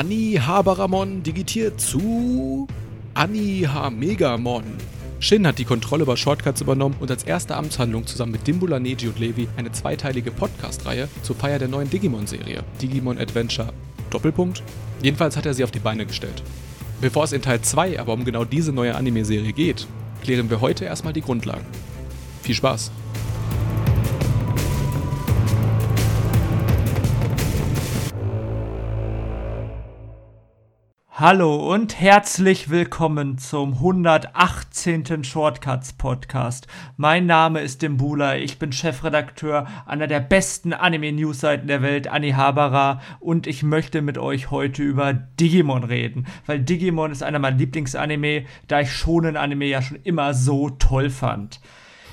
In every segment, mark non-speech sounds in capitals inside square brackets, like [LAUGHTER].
Anni Haberamon digitiert zu Anni Megamon. Shin hat die Kontrolle über Shortcuts übernommen und als erste Amtshandlung zusammen mit Dimbula, Neji und Levi eine zweiteilige Podcast-Reihe zur Feier der neuen Digimon-Serie, Digimon Adventure Doppelpunkt. Jedenfalls hat er sie auf die Beine gestellt. Bevor es in Teil 2 aber um genau diese neue Anime-Serie geht, klären wir heute erstmal die Grundlagen. Viel Spaß! Hallo und herzlich willkommen zum 118. Shortcuts Podcast. Mein Name ist Dimbula, ich bin Chefredakteur einer der besten Anime-Newsseiten der Welt, Anihabara, und ich möchte mit euch heute über Digimon reden, weil Digimon ist einer meiner Lieblingsanime, da ich schonen Anime ja schon immer so toll fand.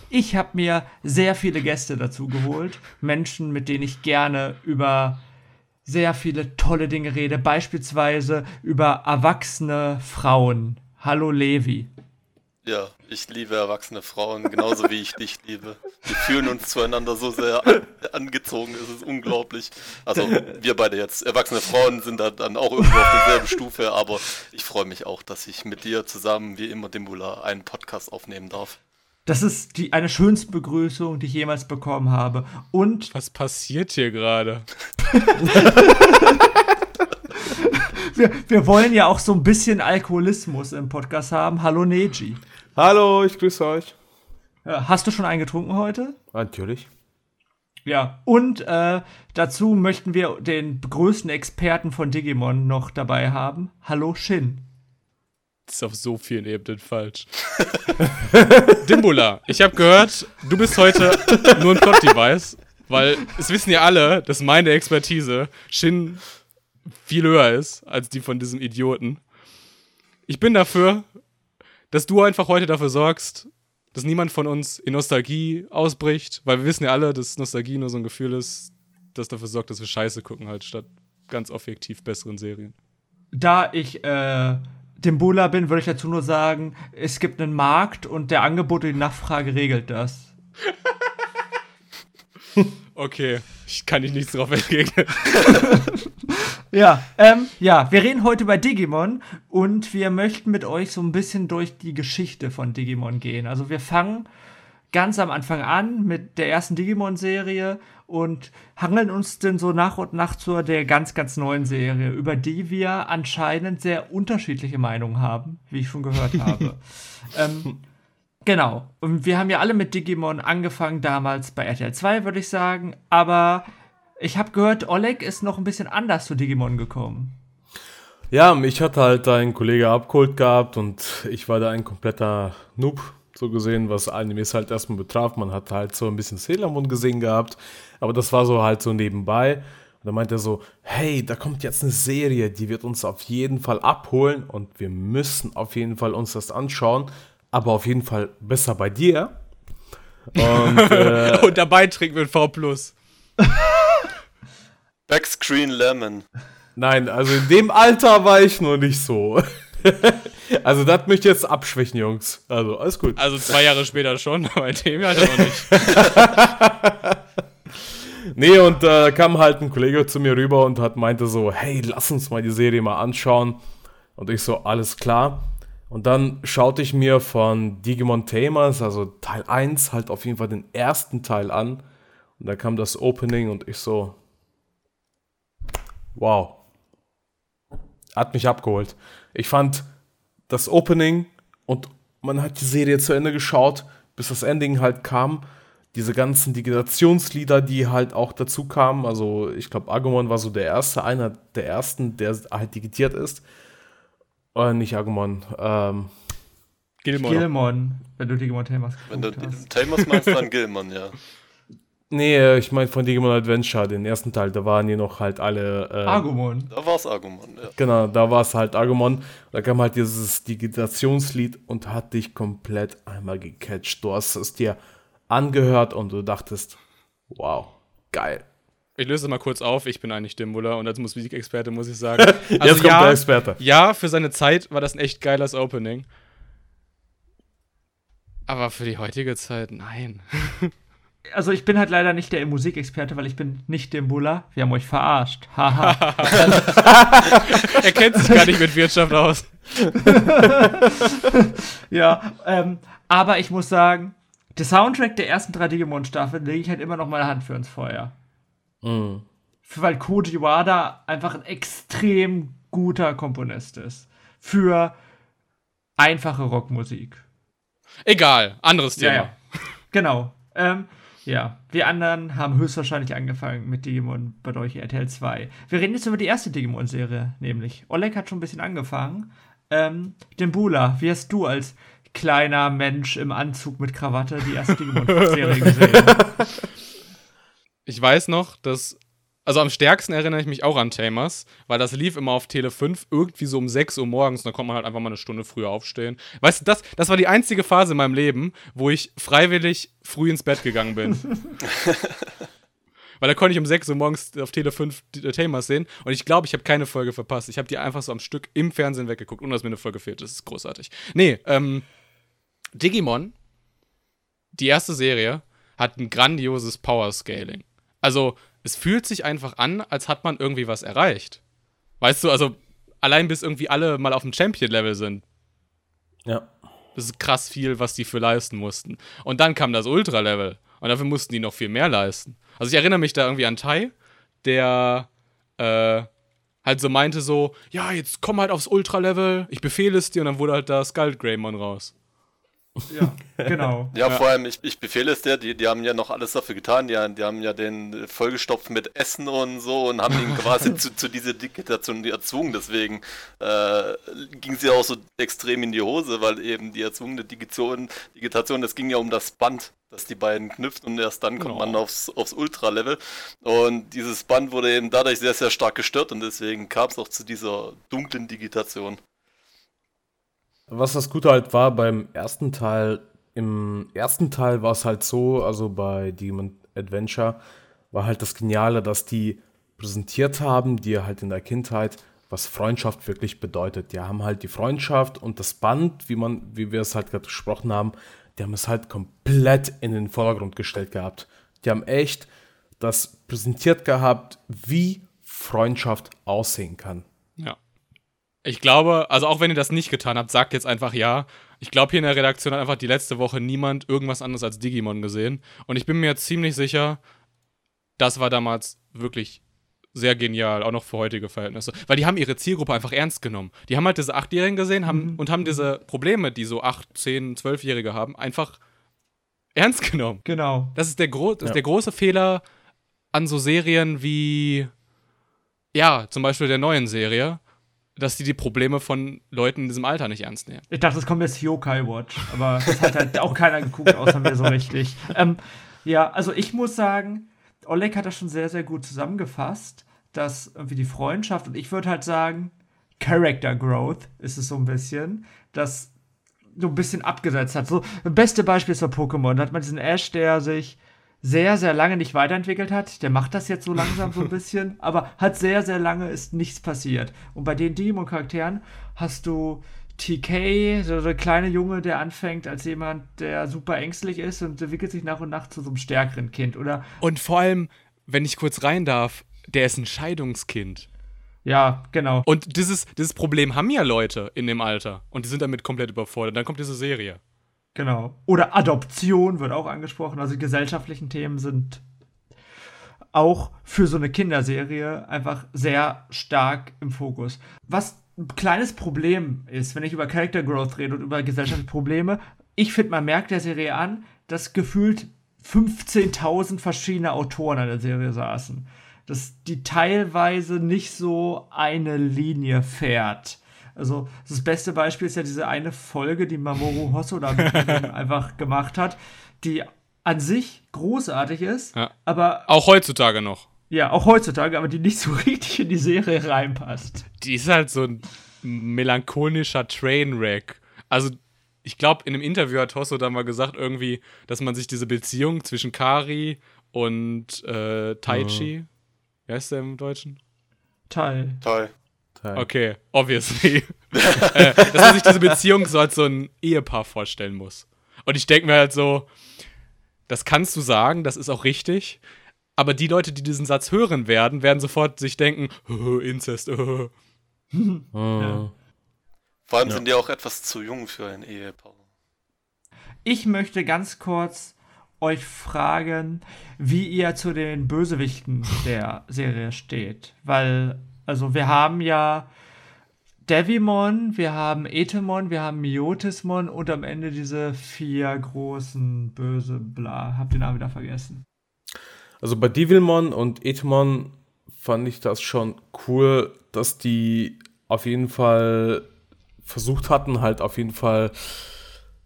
Ich habe mir sehr viele Gäste dazu geholt, Menschen, mit denen ich gerne über sehr viele tolle Dinge rede, beispielsweise über erwachsene Frauen. Hallo Levi. Ja, ich liebe erwachsene Frauen, genauso wie ich dich liebe. Wir fühlen uns zueinander so sehr an, angezogen, es ist unglaublich. Also wir beide jetzt, erwachsene Frauen sind da dann auch irgendwo auf derselben Stufe, aber ich freue mich auch, dass ich mit dir zusammen, wie immer, Dimbula, einen Podcast aufnehmen darf. Das ist die, eine schönste Begrüßung, die ich jemals bekommen habe. Und. Was passiert hier gerade? [LAUGHS] wir, wir wollen ja auch so ein bisschen Alkoholismus im Podcast haben. Hallo Neji. Hallo, ich grüße euch. Hast du schon einen getrunken heute? Natürlich. Ja, und äh, dazu möchten wir den größten Experten von Digimon noch dabei haben. Hallo Shin. Ist auf so vielen Ebenen falsch. [LAUGHS] Dimbula, ich habe gehört, du bist heute nur ein Plot-Device, weil es wissen ja alle, dass meine Expertise Shin viel höher ist als die von diesem Idioten. Ich bin dafür, dass du einfach heute dafür sorgst, dass niemand von uns in Nostalgie ausbricht, weil wir wissen ja alle, dass Nostalgie nur so ein Gefühl ist, das dafür sorgt, dass wir Scheiße gucken, halt statt ganz objektiv besseren Serien. Da ich äh, dem Bula bin, würde ich dazu nur sagen, es gibt einen Markt und der Angebot und die Nachfrage regelt das. [LAUGHS] okay, ich kann dich nichts drauf entgegnen. [LAUGHS] ja, ähm, ja, wir reden heute über Digimon und wir möchten mit euch so ein bisschen durch die Geschichte von Digimon gehen. Also wir fangen ganz am Anfang an mit der ersten Digimon-Serie und hangeln uns denn so nach und nach zur der ganz, ganz neuen Serie, über die wir anscheinend sehr unterschiedliche Meinungen haben, wie ich schon gehört [LAUGHS] habe. ähm, genau. Und wir haben ja alle mit Digimon angefangen, damals bei RTL 2, würde ich sagen. Aber ich habe gehört, Oleg ist noch ein bisschen anders zu Digimon gekommen. Ja, mich hat halt ein Kollege abgeholt gehabt und ich war da ein kompletter Noob so gesehen, was Animes halt erstmal betraf. Man hat halt so ein bisschen Sailor Moon gesehen gehabt, aber das war so halt so nebenbei. Und dann meint er so, hey, da kommt jetzt eine Serie, die wird uns auf jeden Fall abholen und wir müssen auf jeden Fall uns das anschauen, aber auf jeden Fall besser bei dir. Und, [LAUGHS] äh, und dabei trinken wir V+. Backscreen Lemon. Nein, also in dem Alter war ich noch nicht so. [LAUGHS] also, das möchte ich jetzt abschwächen, Jungs. Also, alles gut. Also, zwei Jahre später schon, [LAUGHS] aber in dem Jahr noch nicht. [LAUGHS] nee, und da äh, kam halt ein Kollege zu mir rüber und hat meinte so: Hey, lass uns mal die Serie mal anschauen. Und ich so: Alles klar. Und dann schaute ich mir von Digimon Tamers, also Teil 1, halt auf jeden Fall den ersten Teil an. Und da kam das Opening und ich so: Wow. Hat mich abgeholt. Ich fand das Opening und man hat die Serie zu Ende geschaut, bis das Ending halt kam. Diese ganzen Digitationslieder, die halt auch dazu kamen. Also, ich glaube, Agumon war so der erste, einer der ersten, der halt digitiert ist. Äh, nicht Agumon, ähm. Gilmon. Gilmon, wenn du Digimon Tamers Wenn du Tamers meinst, dann Gilmon, ja. Nee, ich meine von Digimon Adventure, den ersten Teil, da waren die noch halt alle. Äh, Agumon. Da war es Agumon, ja. Genau, da war es halt Agumon. Da kam halt dieses Digitationslied und hat dich komplett einmal gecatcht. Du hast es dir angehört und du dachtest, wow, geil. Ich löse mal kurz auf, ich bin eigentlich Dimbula und als Musikexperte muss ich sagen. [LAUGHS] Also Jetzt kommt ja, der Experte. Ja, für seine Zeit war das ein echt geiles Opening. Aber für die heutige Zeit, nein. [LAUGHS] also ich bin halt leider nicht der Musikexperte, weil ich bin nicht dem Buller. Wir haben euch verarscht. Haha. [LAUGHS] er kennt sich gar nicht mit Wirtschaft aus. [LAUGHS] ja, ähm, aber ich muss sagen, der Soundtrack der ersten drei Digimon-Staffeln lege ich halt immer noch meine Hand für ins Feuer. Mhm. Weil Koji Wada einfach ein extrem guter Komponist ist. Für einfache Rockmusik. Egal, anderes Thema. Ja, ja. Genau. Ähm, ja, wir anderen haben höchstwahrscheinlich angefangen mit Digimon bei euch RTL 2. Wir reden jetzt über die erste Digimon-Serie, nämlich. Oleg hat schon ein bisschen angefangen. Ähm, Dembula, wie hast du als kleiner Mensch im Anzug mit Krawatte die erste [LAUGHS] Digimon-Serie gesehen? Ich weiß noch, dass also am stärksten erinnere ich mich auch an Tamers, weil das lief immer auf Tele 5 irgendwie so um 6 Uhr morgens da konnte man halt einfach mal eine Stunde früher aufstehen. Weißt du, das, das war die einzige Phase in meinem Leben, wo ich freiwillig früh ins Bett gegangen bin. [LAUGHS] weil da konnte ich um 6 Uhr morgens auf Tele 5 Tamers sehen und ich glaube, ich habe keine Folge verpasst. Ich habe die einfach so am Stück im Fernsehen weggeguckt, ohne dass mir eine Folge fehlt. Das ist großartig. Nee, ähm, Digimon, die erste Serie, hat ein grandioses Power-Scaling. Also, es fühlt sich einfach an, als hat man irgendwie was erreicht. Weißt du, also allein bis irgendwie alle mal auf dem Champion-Level sind. Ja. Das ist krass viel, was die für leisten mussten. Und dann kam das Ultra-Level. Und dafür mussten die noch viel mehr leisten. Also ich erinnere mich da irgendwie an Tai, der äh, halt so meinte so, ja, jetzt komm halt aufs Ultra-Level, ich befehle es dir und dann wurde halt da Skull Greymon raus. Ja, genau. ja, vor allem, ich, ich befehle es dir, die, die haben ja noch alles dafür getan, die, die haben ja den vollgestopft mit Essen und so und haben ihn quasi [LAUGHS] zu, zu dieser Digitation erzwungen, deswegen äh, ging sie auch so extrem in die Hose, weil eben die erzwungene Digitation, Digitation, das ging ja um das Band, das die beiden knüpft und erst dann kommt oh. man aufs, aufs Ultra-Level und dieses Band wurde eben dadurch sehr, sehr stark gestört und deswegen kam es auch zu dieser dunklen Digitation. Was das Gute halt war beim ersten Teil, im ersten Teil war es halt so, also bei Demon Adventure, war halt das Geniale, dass die präsentiert haben, dir halt in der Kindheit, was Freundschaft wirklich bedeutet. Die haben halt die Freundschaft und das Band, wie man, wie wir es halt gerade gesprochen haben, die haben es halt komplett in den Vordergrund gestellt gehabt. Die haben echt das präsentiert gehabt, wie Freundschaft aussehen kann. Ich glaube, also auch wenn ihr das nicht getan habt, sagt jetzt einfach ja. Ich glaube, hier in der Redaktion hat einfach die letzte Woche niemand irgendwas anderes als Digimon gesehen. Und ich bin mir ziemlich sicher, das war damals wirklich sehr genial, auch noch für heutige Verhältnisse. Weil die haben ihre Zielgruppe einfach ernst genommen. Die haben halt diese Achtjährigen gesehen haben, mhm. und haben diese Probleme, die so 8, 10, 12-Jährige haben, einfach ernst genommen. Genau. Das ist der, gro ja. ist der große Fehler an so Serien wie, ja, zum Beispiel der neuen Serie dass die die Probleme von Leuten in diesem Alter nicht ernst nehmen. Ich dachte, es kommt jetzt Yokai Watch, aber das hat halt auch keiner geguckt, außer mir so richtig. Ähm, ja, also ich muss sagen, Oleg hat das schon sehr, sehr gut zusammengefasst, dass irgendwie die Freundschaft und ich würde halt sagen, Character Growth ist es so ein bisschen, dass so ein bisschen abgesetzt hat. So, das beste Beispiel ist bei Pokémon. Da hat man diesen Ash, der sich sehr, sehr lange nicht weiterentwickelt hat. Der macht das jetzt so langsam so ein bisschen, [LAUGHS] aber hat sehr, sehr lange ist nichts passiert. Und bei den Demon-Charakteren hast du TK, so der kleine Junge, der anfängt als jemand, der super ängstlich ist und entwickelt sich nach und nach zu so einem stärkeren Kind, oder? Und vor allem, wenn ich kurz rein darf, der ist ein Scheidungskind. Ja, genau. Und dieses, dieses Problem haben ja Leute in dem Alter. Und die sind damit komplett überfordert. Dann kommt diese Serie. Genau. Oder Adoption wird auch angesprochen. Also die gesellschaftlichen Themen sind auch für so eine Kinderserie einfach sehr stark im Fokus. Was ein kleines Problem ist, wenn ich über Character Growth rede und über gesellschaftliche Probleme, ich finde, man merkt der Serie an, dass gefühlt 15.000 verschiedene Autoren an der Serie saßen. Dass die teilweise nicht so eine Linie fährt. Also das beste Beispiel ist ja diese eine Folge, die Mamoru Hosoda [LAUGHS] einfach gemacht hat, die an sich großartig ist, ja. aber auch heutzutage noch. Ja, auch heutzutage, aber die nicht so [LAUGHS] richtig in die Serie reinpasst. Die ist halt so ein melancholischer Trainwreck. Also ich glaube, in einem Interview hat Hosoda mal gesagt irgendwie, dass man sich diese Beziehung zwischen Kari und äh, Taichi, mhm. wie heißt der im Deutschen? Tai. Tai. Teil. Okay, obviously. [LAUGHS] äh, dass man sich diese Beziehung so als so ein Ehepaar vorstellen muss. Und ich denke mir halt so, Das kannst du sagen, das ist auch richtig. Aber die Leute, die diesen Satz hören werden, werden sofort sich denken, [LAUGHS] [LAUGHS] oh, Inzest. Oh. Ja. Vor allem ja. sind die auch etwas zu jung für ein Ehepaar. Ich möchte ganz kurz euch fragen, wie ihr zu den Bösewichten der Serie steht. Weil, also wir haben ja Devimon, wir haben Etemon, wir haben Miotismon und am Ende diese vier großen böse bla. Hab den Namen wieder vergessen. Also bei Devilmon und Etemon fand ich das schon cool, dass die auf jeden Fall versucht hatten, halt auf jeden Fall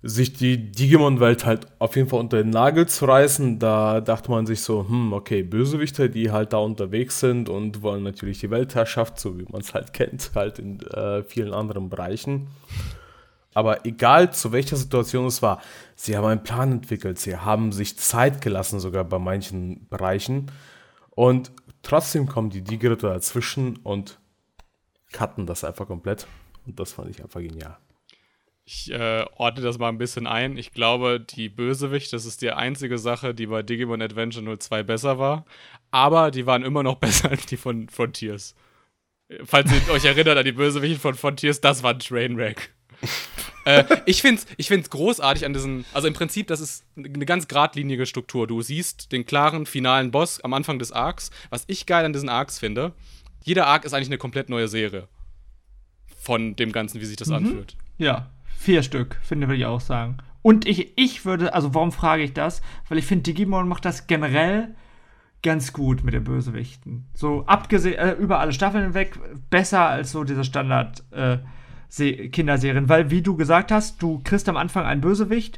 sich die Digimon-Welt halt auf jeden Fall unter den Nagel zu reißen. Da dachte man sich so, hm, okay, Bösewichte, die halt da unterwegs sind und wollen natürlich die Weltherrschaft, so wie man es halt [LAUGHS] kennt, halt in äh, vielen anderen Bereichen. Aber egal zu welcher Situation es war, sie haben einen Plan entwickelt, sie haben sich Zeit gelassen, sogar bei manchen Bereichen. Und trotzdem kommen die Digiritter dazwischen und cutten das einfach komplett. Und das fand ich einfach genial. Ich äh, ordne das mal ein bisschen ein. Ich glaube, die Bösewicht, das ist die einzige Sache, die bei Digimon Adventure 02 besser war. Aber die waren immer noch [LAUGHS] besser als die von Frontiers. Falls ihr euch erinnert an die Bösewichte von Frontiers, das war ein Trainwreck. [LAUGHS] äh, ich finde es ich find's großartig an diesen. Also im Prinzip, das ist eine ganz geradlinige Struktur. Du siehst den klaren finalen Boss am Anfang des Arcs. Was ich geil an diesen Arcs finde, jeder Arc ist eigentlich eine komplett neue Serie. Von dem Ganzen, wie sich das mhm. anfühlt. Ja, Vier Stück, finde würde ich auch sagen. Und ich, ich würde, also warum frage ich das? Weil ich finde, Digimon macht das generell ganz gut mit den Bösewichten. So abgesehen, äh, über alle Staffeln hinweg, besser als so diese Standard äh, Kinderserien. Weil, wie du gesagt hast, du kriegst am Anfang einen Bösewicht,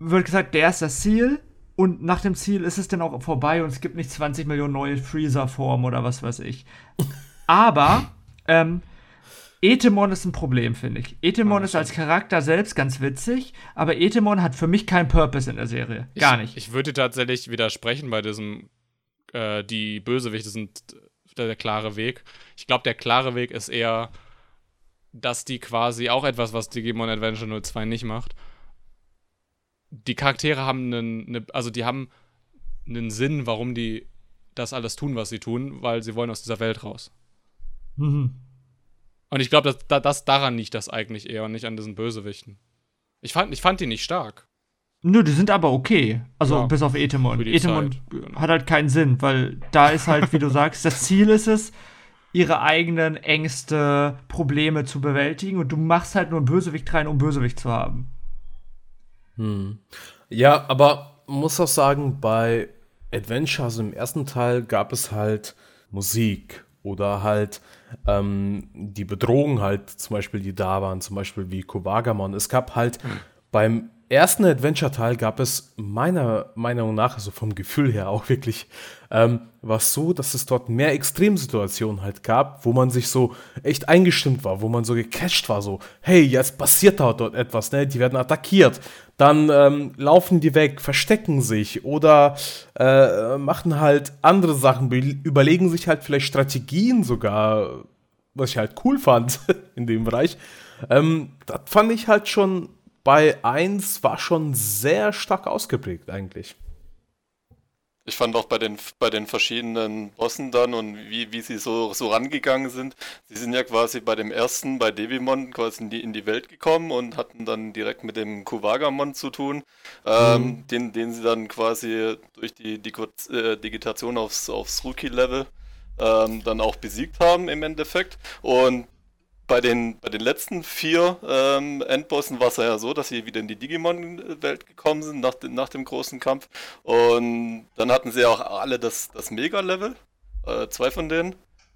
wird gesagt, der ist das Ziel. Und nach dem Ziel ist es dann auch vorbei und es gibt nicht 20 Millionen neue Freezer-Formen oder was weiß ich. Aber ähm, Etemon ist ein Problem, finde ich. Etemon ist als Charakter selbst ganz witzig, aber Etemon hat für mich keinen Purpose in der Serie. Gar nicht. Ich, ich würde tatsächlich widersprechen bei diesem, äh, die Bösewichte sind der, der klare Weg. Ich glaube, der klare Weg ist eher, dass die quasi auch etwas, was Digimon Adventure 02 nicht macht. Die Charaktere haben einen, eine, also die haben einen Sinn, warum die das alles tun, was sie tun, weil sie wollen aus dieser Welt raus. Mhm. Und ich glaube, dass, dass daran liegt das eigentlich eher und nicht an diesen Bösewichten. Ich fand, ich fand die nicht stark. Nö, die sind aber okay. Also ja, bis auf Etemon. Etemon Zeit, genau. hat halt keinen Sinn, weil da ist halt, wie du [LAUGHS] sagst, das Ziel ist es, ihre eigenen Ängste, Probleme zu bewältigen und du machst halt nur einen Bösewicht rein, um Bösewicht zu haben. Hm. Ja, aber muss auch sagen, bei Adventure, also im ersten Teil, gab es halt Musik oder halt ähm, die Bedrohungen halt, zum Beispiel, die da waren, zum Beispiel wie Kowagamon. Es gab halt mhm. beim ersten Adventure-Teil gab es meiner Meinung nach, also vom Gefühl her auch wirklich, ähm, war es so, dass es dort mehr Extremsituationen halt gab, wo man sich so echt eingestimmt war, wo man so gecatcht war, so, hey, jetzt passiert da dort etwas, ne? Die werden attackiert. Dann ähm, laufen die weg, verstecken sich oder äh, machen halt andere Sachen, überlegen sich halt vielleicht Strategien sogar, was ich halt cool fand [LAUGHS] in dem Bereich. Ähm, das fand ich halt schon bei 1 war schon sehr stark ausgeprägt eigentlich. Ich fand auch bei den, bei den verschiedenen Bossen dann und wie, wie sie so, so rangegangen sind. Sie sind ja quasi bei dem ersten, bei Devimon, quasi in die, in die Welt gekommen und hatten dann direkt mit dem Kuwagamon zu tun, ähm, mhm. den, den sie dann quasi durch die, die äh, Digitation aufs, aufs Rookie-Level ähm, dann auch besiegt haben im Endeffekt. Und bei den, bei den letzten vier ähm, Endbossen war es ja so, dass sie wieder in die Digimon-Welt gekommen sind nach, nach dem großen Kampf. Und dann hatten sie auch alle das, das Mega-Level, äh, zwei von denen,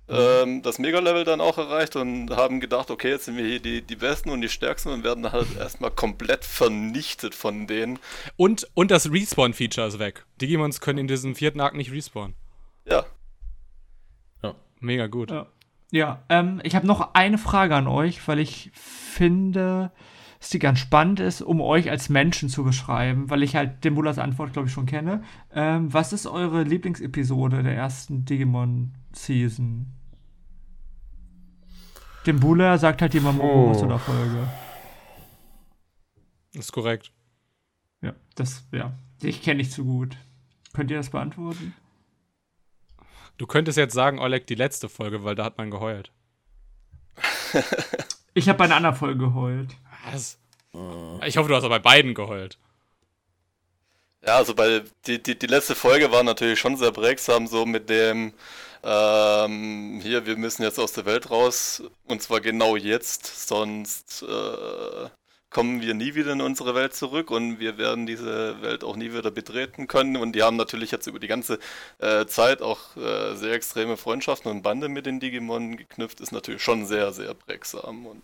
mhm. ähm, das Mega-Level dann auch erreicht und haben gedacht, okay, jetzt sind wir hier die, die Besten und die Stärksten und werden halt erstmal komplett vernichtet von denen. Und, und das Respawn-Feature ist weg. Digimons können in diesem vierten Arc nicht respawnen. Ja. Ja. Mega gut. Ja. Ja, ähm, ich habe noch eine Frage an euch, weil ich finde, dass die ganz spannend ist, um euch als Menschen zu beschreiben, weil ich halt den Bullers Antwort, glaube ich, schon kenne. Ähm, was ist eure Lieblingsepisode der ersten Digimon-Season? Dem Buller sagt halt jemand oh. zu der Folge. Das ist korrekt. Ja, das, ja. Ich kenne nicht zu gut. Könnt ihr das beantworten? Du könntest jetzt sagen, Oleg, die letzte Folge, weil da hat man geheult. [LAUGHS] Ich habe bei einer anderen Folge geheult. Was? Ich hoffe, du hast aber bei beiden geheult. Ja, also bei die, die, die letzte Folge war natürlich schon sehr prägsam, so mit dem ähm, hier, wir müssen jetzt aus der Welt raus und zwar genau jetzt, sonst äh, kommen wir nie wieder in unsere Welt zurück und wir werden diese Welt auch nie wieder betreten können. Und die haben natürlich jetzt über die ganze äh, Zeit auch äh, sehr extreme Freundschaften und Bande mit den Digimon geknüpft, ist natürlich schon sehr, sehr prägsam und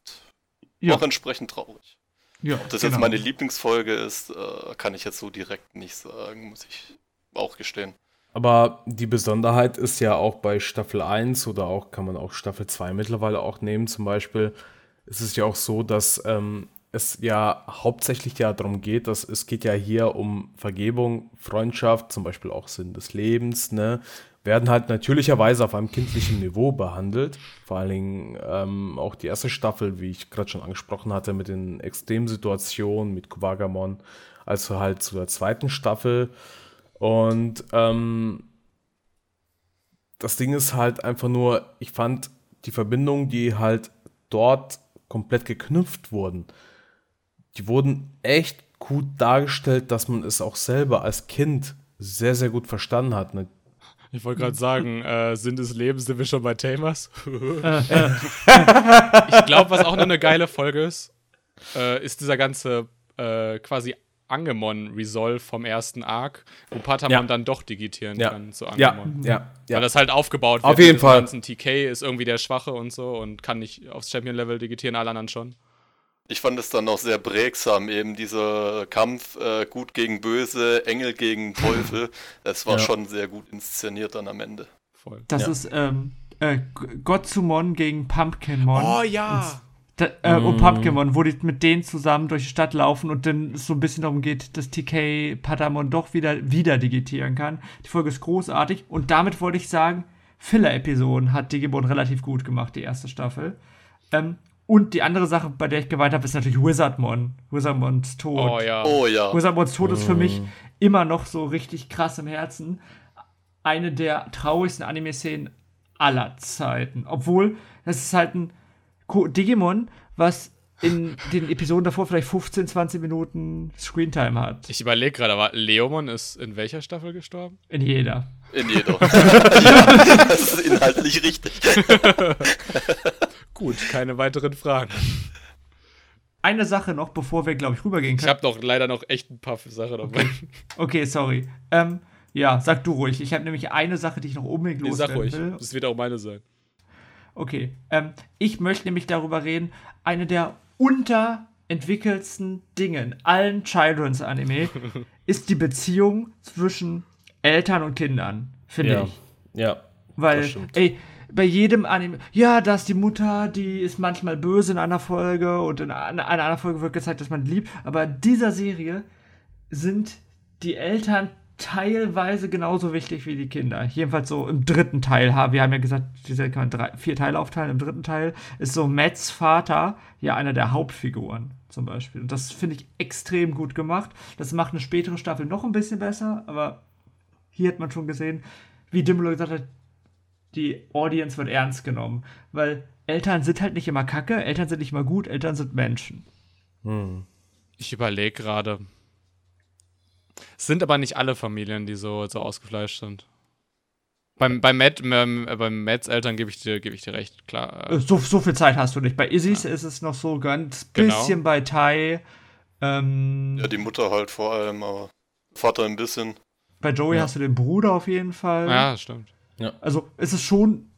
Ja. auch entsprechend traurig. Ja, Ob das genau. jetzt meine Lieblingsfolge ist, äh, kann ich jetzt so direkt nicht sagen, muss ich auch gestehen. Aber die Besonderheit ist ja auch bei Staffel 1 oder auch kann man auch Staffel 2 mittlerweile auch nehmen. Zum Beispiel ist es ja auch so, dass ähm, es ja hauptsächlich ja darum geht, dass es geht ja hier um Vergebung, Freundschaft, zum Beispiel auch Sinn des Lebens, ne? Werden halt natürlicherweise auf einem kindlichen Niveau behandelt. Vor allen Dingen ähm, auch die erste Staffel, wie ich gerade schon angesprochen hatte, mit den Extremsituationen mit Kuwagamon, also halt zu der zweiten Staffel. Und ähm, das Ding ist halt einfach nur, ich fand die Verbindungen, die halt dort komplett geknüpft wurden, die wurden echt gut dargestellt, dass man es auch selber als Kind sehr, sehr gut verstanden hat. Ne? Ich wollte gerade sagen, äh, Sinn des Lebens sind wir schon bei Tamers. [LAUGHS] ich glaube, was auch noch eine geile Folge ist, äh, ist dieser ganze äh, quasi Angemon-Resolve vom ersten Arc, wo Patamon Ja. dann doch digitieren Ja. kann zu Ja, Angemon. ja, ja. Weil das halt aufgebaut Auf wird. jeden mit Fall. ganzen TK ist irgendwie der Schwache und so und kann nicht aufs Champion-Level digitieren, alle anderen schon. Ich fand es dann auch sehr prägsam, eben dieser Kampf äh, gut gegen böse, Engel gegen Teufel. Es war Ja. schon sehr gut inszeniert dann am Ende. Voll. Das Ja. ist ähm, äh, G- Gotsumon gegen Pumpkinmon. Oh ja! Da, äh, Mm. Und Pumpkinmon, wo die mit denen zusammen durch die Stadt laufen und dann es so ein bisschen darum geht, dass TK Patamon doch wieder, wieder digitieren kann. Die Folge ist großartig und damit wollte ich sagen, Filler-Episoden hat Digimon relativ gut gemacht, die erste Staffel. Ähm, und die andere Sache, bei der ich geweint habe, ist natürlich Wizardmon. Wizardmons Tod. Oh ja. Oh ja. Wizardmons Tod ist für mich immer noch so richtig krass im Herzen. Eine der traurigsten Anime-Szenen aller Zeiten. Obwohl, das ist halt ein Digimon, was in [LAUGHS] den Episoden davor vielleicht 15, 20 Minuten Screentime hat. Ich überlege gerade, aber Leomon ist in welcher Staffel gestorben? In jeder. In jeder. [LAUGHS] [LAUGHS] das ist inhaltlich richtig. Gut, keine weiteren Fragen. Eine Sache noch, bevor wir, glaube ich, rübergehen Ich können. habe doch leider noch echt ein paar Sachen dabei. Okay, sorry. Ähm, ja, sag du ruhig. Ich habe nämlich eine Sache, die ich noch unbedingt Nee, sag loswerden ruhig. will. Das wird auch meine sein. Okay. Ähm, ich möchte nämlich darüber reden, eine der unterentwickelsten Dinge in allen Children's Anime [LAUGHS] ist die Beziehung zwischen Eltern und Kindern, finde Ja, ich. ja. Weil, das stimmt. ey, bei jedem Anime, ja, da ist die Mutter, die ist manchmal böse in einer Folge und in einer, anderen Folge wird gezeigt, dass man liebt. Aber in dieser Serie sind die Eltern teilweise genauso wichtig wie die Kinder. Jedenfalls so im dritten Teil. Wir haben ja gesagt, die Serie kann man drei, vier Teile aufteilen. Im dritten Teil ist so Matts Vater ja einer der Hauptfiguren zum Beispiel. Und das finde ich extrem gut gemacht. Das macht eine spätere Staffel noch ein bisschen besser, aber hier hat man schon gesehen, wie Dimmler gesagt hat, die Audience wird ernst genommen. Weil Eltern sind halt nicht immer kacke, Eltern sind nicht immer gut, Eltern sind Menschen. Ich überlege gerade. Es sind aber nicht alle Familien, die so, so ausgefleischt sind. Beim, bei Matt, ähm, äh, beim Matts Eltern gebe ich, dir- gebe ich dir recht, klar. Äh, Äh, So, so viel Zeit hast du nicht. Bei Isis ist es noch so ganz Genau. bisschen bei Tai. Ähm, Ja, die Mutter halt vor allem, aber Vater ein bisschen. bei Joey Ja. hast du den Bruder auf jeden Fall. ja, stimmt. Also es ist schon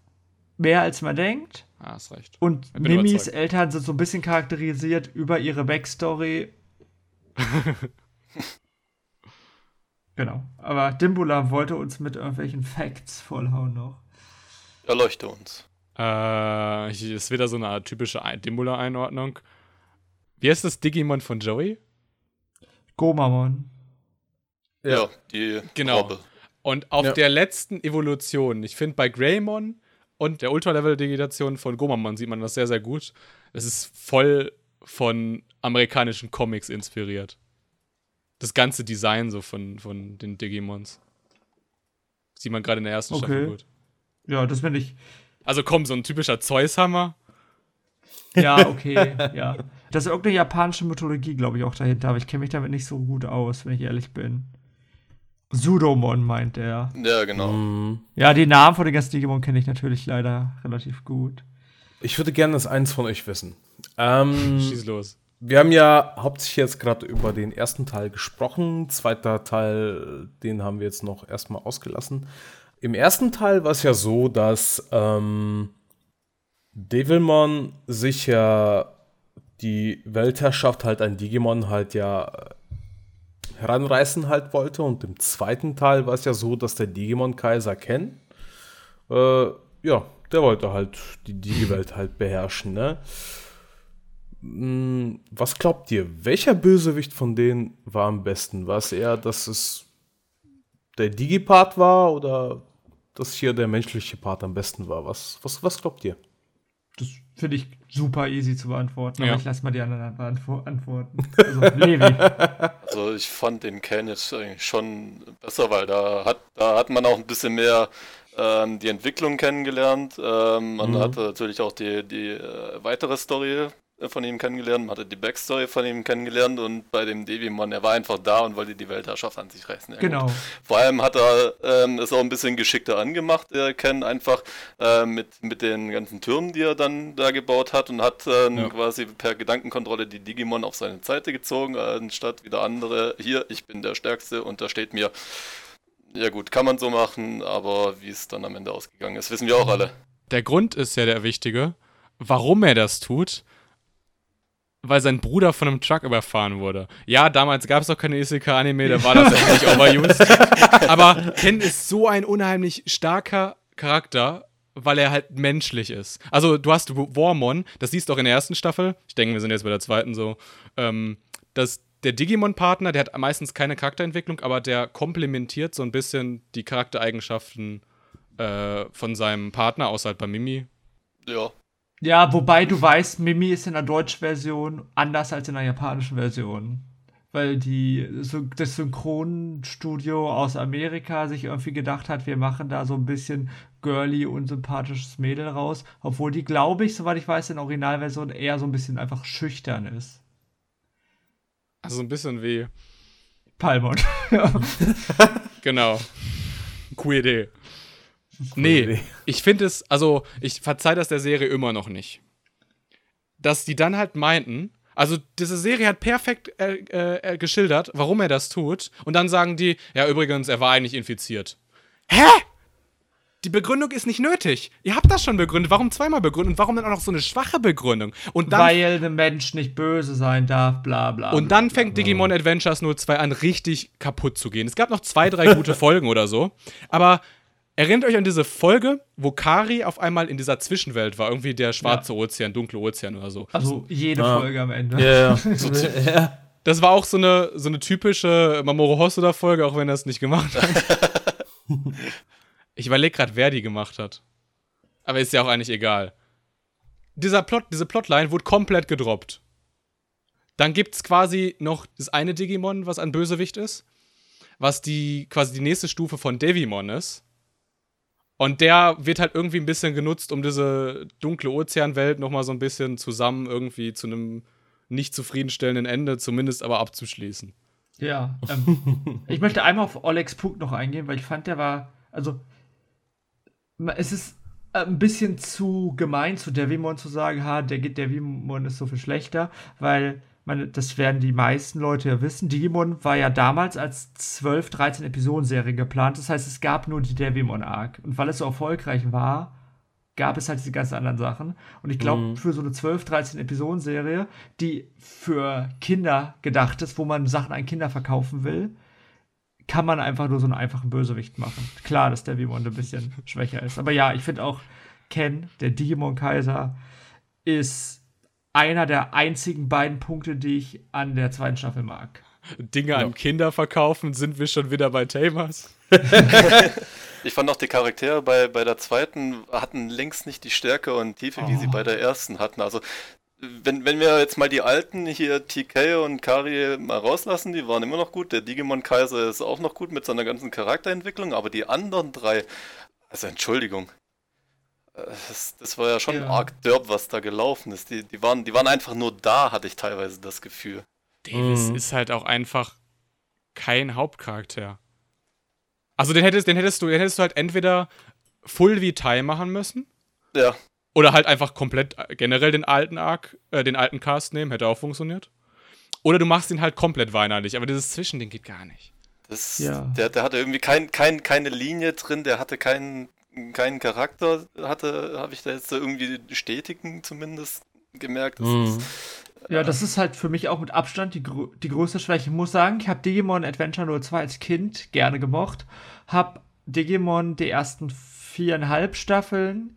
mehr als man denkt. Ah, hast recht. Und Mimis überzeugt. Eltern sind so ein bisschen charakterisiert über ihre Backstory. [LAUGHS] genau. Aber Dimbula wollte uns mit irgendwelchen Facts vollhauen noch. Erleuchte uns. Äh, ich- ist wieder so eine typische Ein- Dimbula-Einordnung. Wie heißt das Digimon von Joey? Gomamon. Ja, die Genau. Robbe. Und auf Ja. der letzten Evolution, ich finde bei Greymon und der Ultra-Level-Digitation von Gomamon sieht man das sehr, sehr gut. Es ist voll von amerikanischen Comics inspiriert. das ganze Design so von, von den Digimons. Sieht man gerade in der ersten Okay. Staffel gut. Ja, das finde ich. Also komm, so ein typischer Zeus-Hammer. Ja, okay, ja. Das ist irgendeine japanische Mythologie, glaube ich, auch dahinter, aber ich kenne mich damit nicht so gut aus, wenn ich ehrlich bin. Sudomon meint er. Ja, genau. Mhm. Ja, die Namen von den ganzen Digimon kenne ich natürlich leider relativ gut. Ich würde gerne das eins von euch wissen. Ähm, [LAUGHS] Schieß los. wir haben ja hauptsächlich jetzt gerade über den ersten Teil gesprochen. Zweiter Teil, den haben wir jetzt noch erstmal ausgelassen. Im ersten Teil war es ja so, dass ähm, Devilmon sich ja die Weltherrschaft halt ein Digimon halt ja heranreißen halt wollte. Und im zweiten Teil war es ja so, dass der Digimon-Kaiser Ken, äh, ja, der wollte halt die Digi-Welt halt beherrschen, ne? Mm, Was glaubt ihr, welcher Bösewicht von denen war am besten? War es eher, dass es der Digi-Part war oder dass hier der menschliche Part am besten war? Was, was, was glaubt ihr? Das finde ich super easy zu beantworten, Ja. aber ich lasse mal die anderen beantwo- antworten. Also, Levi. [LAUGHS] Also ich fand den Ken jetzt eigentlich schon besser, weil da hat, da hat man auch ein bisschen mehr ähm, die Entwicklung kennengelernt. Ähm, man Mhm. hatte natürlich auch die, die äh, weitere Story von ihm kennengelernt, man hatte die Backstory von ihm kennengelernt und bei dem Devimon, er war einfach da und wollte die Weltherrschaft an sich reißen. Ja, gut. Genau. Vor allem hat er ähm, es auch ein bisschen geschickter angemacht, der Ken, einfach äh, mit, mit den ganzen Türmen, die er dann da gebaut hat und hat ähm, Ja. quasi per Gedankenkontrolle die Digimon auf seine Seite gezogen, äh, anstatt wieder andere, hier, ich bin der Stärkste und da steht mir, ja gut, kann man so machen, aber wie es dann am Ende ausgegangen ist, wissen wir auch alle. Der Grund ist ja der wichtige, warum er das tut. Weil sein Bruder von einem Truck überfahren wurde. Ja, damals gab es noch keine Isekai-Anime, da war das ja nicht overused. [LAUGHS] Aber Ken ist so ein unheimlich starker Charakter, weil er halt menschlich ist. Also, du hast Warmon, das siehst du auch in der ersten Staffel. Ich denke, wir sind jetzt bei der zweiten so. Ähm, dass der Digimon-Partner, der hat meistens keine Charakterentwicklung, aber der komplementiert so ein bisschen die Charaktereigenschaften äh, von seinem Partner, außer halt bei Mimi. Ja, Ja, wobei du weißt, Mimi ist in der deutschen Version anders als in der japanischen Version. Weil die, so, das Synchronstudio aus Amerika sich irgendwie gedacht hat, wir machen da so ein bisschen girly, unsympathisches Mädel raus. Obwohl die, glaube ich, soweit ich weiß, in der Originalversion eher so ein bisschen einfach schüchtern ist. Also so ein bisschen wie, Palmon. [LAUGHS] genau. Coole Idee. Nee, ich finde es, also ich verzeih das der Serie immer noch nicht. Dass die dann halt meinten, also diese Serie hat perfekt äh, äh, geschildert, warum er das tut. Und dann sagen die, ja übrigens, er war eigentlich infiziert. Hä? Die Begründung ist nicht nötig. Ihr habt das schon begründet. Warum zweimal begründet? Und warum dann auch noch so eine schwache Begründung? Und dann Weil ein Mensch nicht böse sein darf, bla bla. Und dann fängt Digimon Adventures 02 an, richtig kaputt zu gehen. Es gab noch zwei, drei gute [LAUGHS] Folgen oder so. Aber erinnert euch an diese Folge, wo Kari auf einmal in dieser Zwischenwelt war. Irgendwie der schwarze Ozean, dunkle Ozean oder so. Also jede Ah. Folge am Ende. [LAUGHS] Ja, ja. Das war auch so eine, so eine typische Mamoru Hosoda-Folge, auch wenn er es nicht gemacht hat. ich überlege gerade, wer die gemacht hat. Aber ist ja auch eigentlich egal. Dieser Plot, diese Plotline wurde komplett gedroppt. Dann gibt es quasi noch das eine Digimon, was ein Bösewicht ist, was die quasi die nächste Stufe von Devimon ist. Und der wird halt irgendwie ein bisschen genutzt, um diese dunkle Ozeanwelt nochmal so ein bisschen zusammen irgendwie zu einem nicht zufriedenstellenden Ende, zumindest aber abzuschließen. Ja, [LAUGHS] ähm, ich möchte einmal auf Olegs Punkt noch eingehen, weil ich fand, der war, also, es ist äh, ein bisschen zu gemein zu Devimon zu sagen, ha, der geht Devimon ist so viel schlechter, weil, man, das werden die meisten Leute ja wissen, Digimon war ja damals als 12, 13 Episodenserie geplant, das heißt, es gab nur die Devimon Arc und weil es so erfolgreich war, gab es halt diese ganzen anderen Sachen. Und ich glaube, für so eine 12, 13 Episodenserie, die für Kinder gedacht ist, wo man Sachen an Kinder verkaufen will, kann man einfach nur so einen einfachen Bösewicht machen. Klar, dass der Digimon ein bisschen schwächer ist. Aber ja, ich finde auch, Ken, der Digimon-Kaiser, ist einer der einzigen beiden Punkte, die ich an der zweiten Staffel mag. Dinge an Kinder verkaufen, sind wir schon wieder bei Tamers. [LAUGHS] Ich fand auch die Charaktere bei, bei der zweiten hatten längst nicht die Stärke und Tiefe, wie sie Oh. bei der ersten hatten. Also wenn, wenn wir jetzt mal die alten hier TK und Kari mal rauslassen, die waren immer noch gut. Der Digimon Kaiser ist auch noch gut mit seiner ganzen Charakterentwicklung, aber die anderen drei, also Entschuldigung. Das, das war ja schon Ja. arg derb, was da gelaufen ist. Die, die, waren, die waren einfach nur da, hatte ich teilweise das Gefühl. Davis Mhm. ist halt auch einfach kein Hauptcharakter. Also den hättest, den hättest du, den hättest du halt entweder Full Vitae machen müssen Ja, oder halt einfach komplett äh, generell den alten Arc, äh, den alten Cast nehmen, hätte auch funktioniert. Oder du machst ihn halt komplett weinerlich, aber dieses Zwischending geht gar nicht. das, Ja. Der, der hatte irgendwie kein, kein, keine Linie drin, der hatte keinen, keinen Charakter, hatte, habe ich da jetzt so irgendwie stetigen zumindest gemerkt. Das Mhm. ist, Ja, das ist halt für mich auch mit Abstand die, die größte Schwäche. Ich muss sagen, ich habe Digimon Adventure 02 als Kind gerne gemocht. Hab Digimon die ersten viereinhalb Staffeln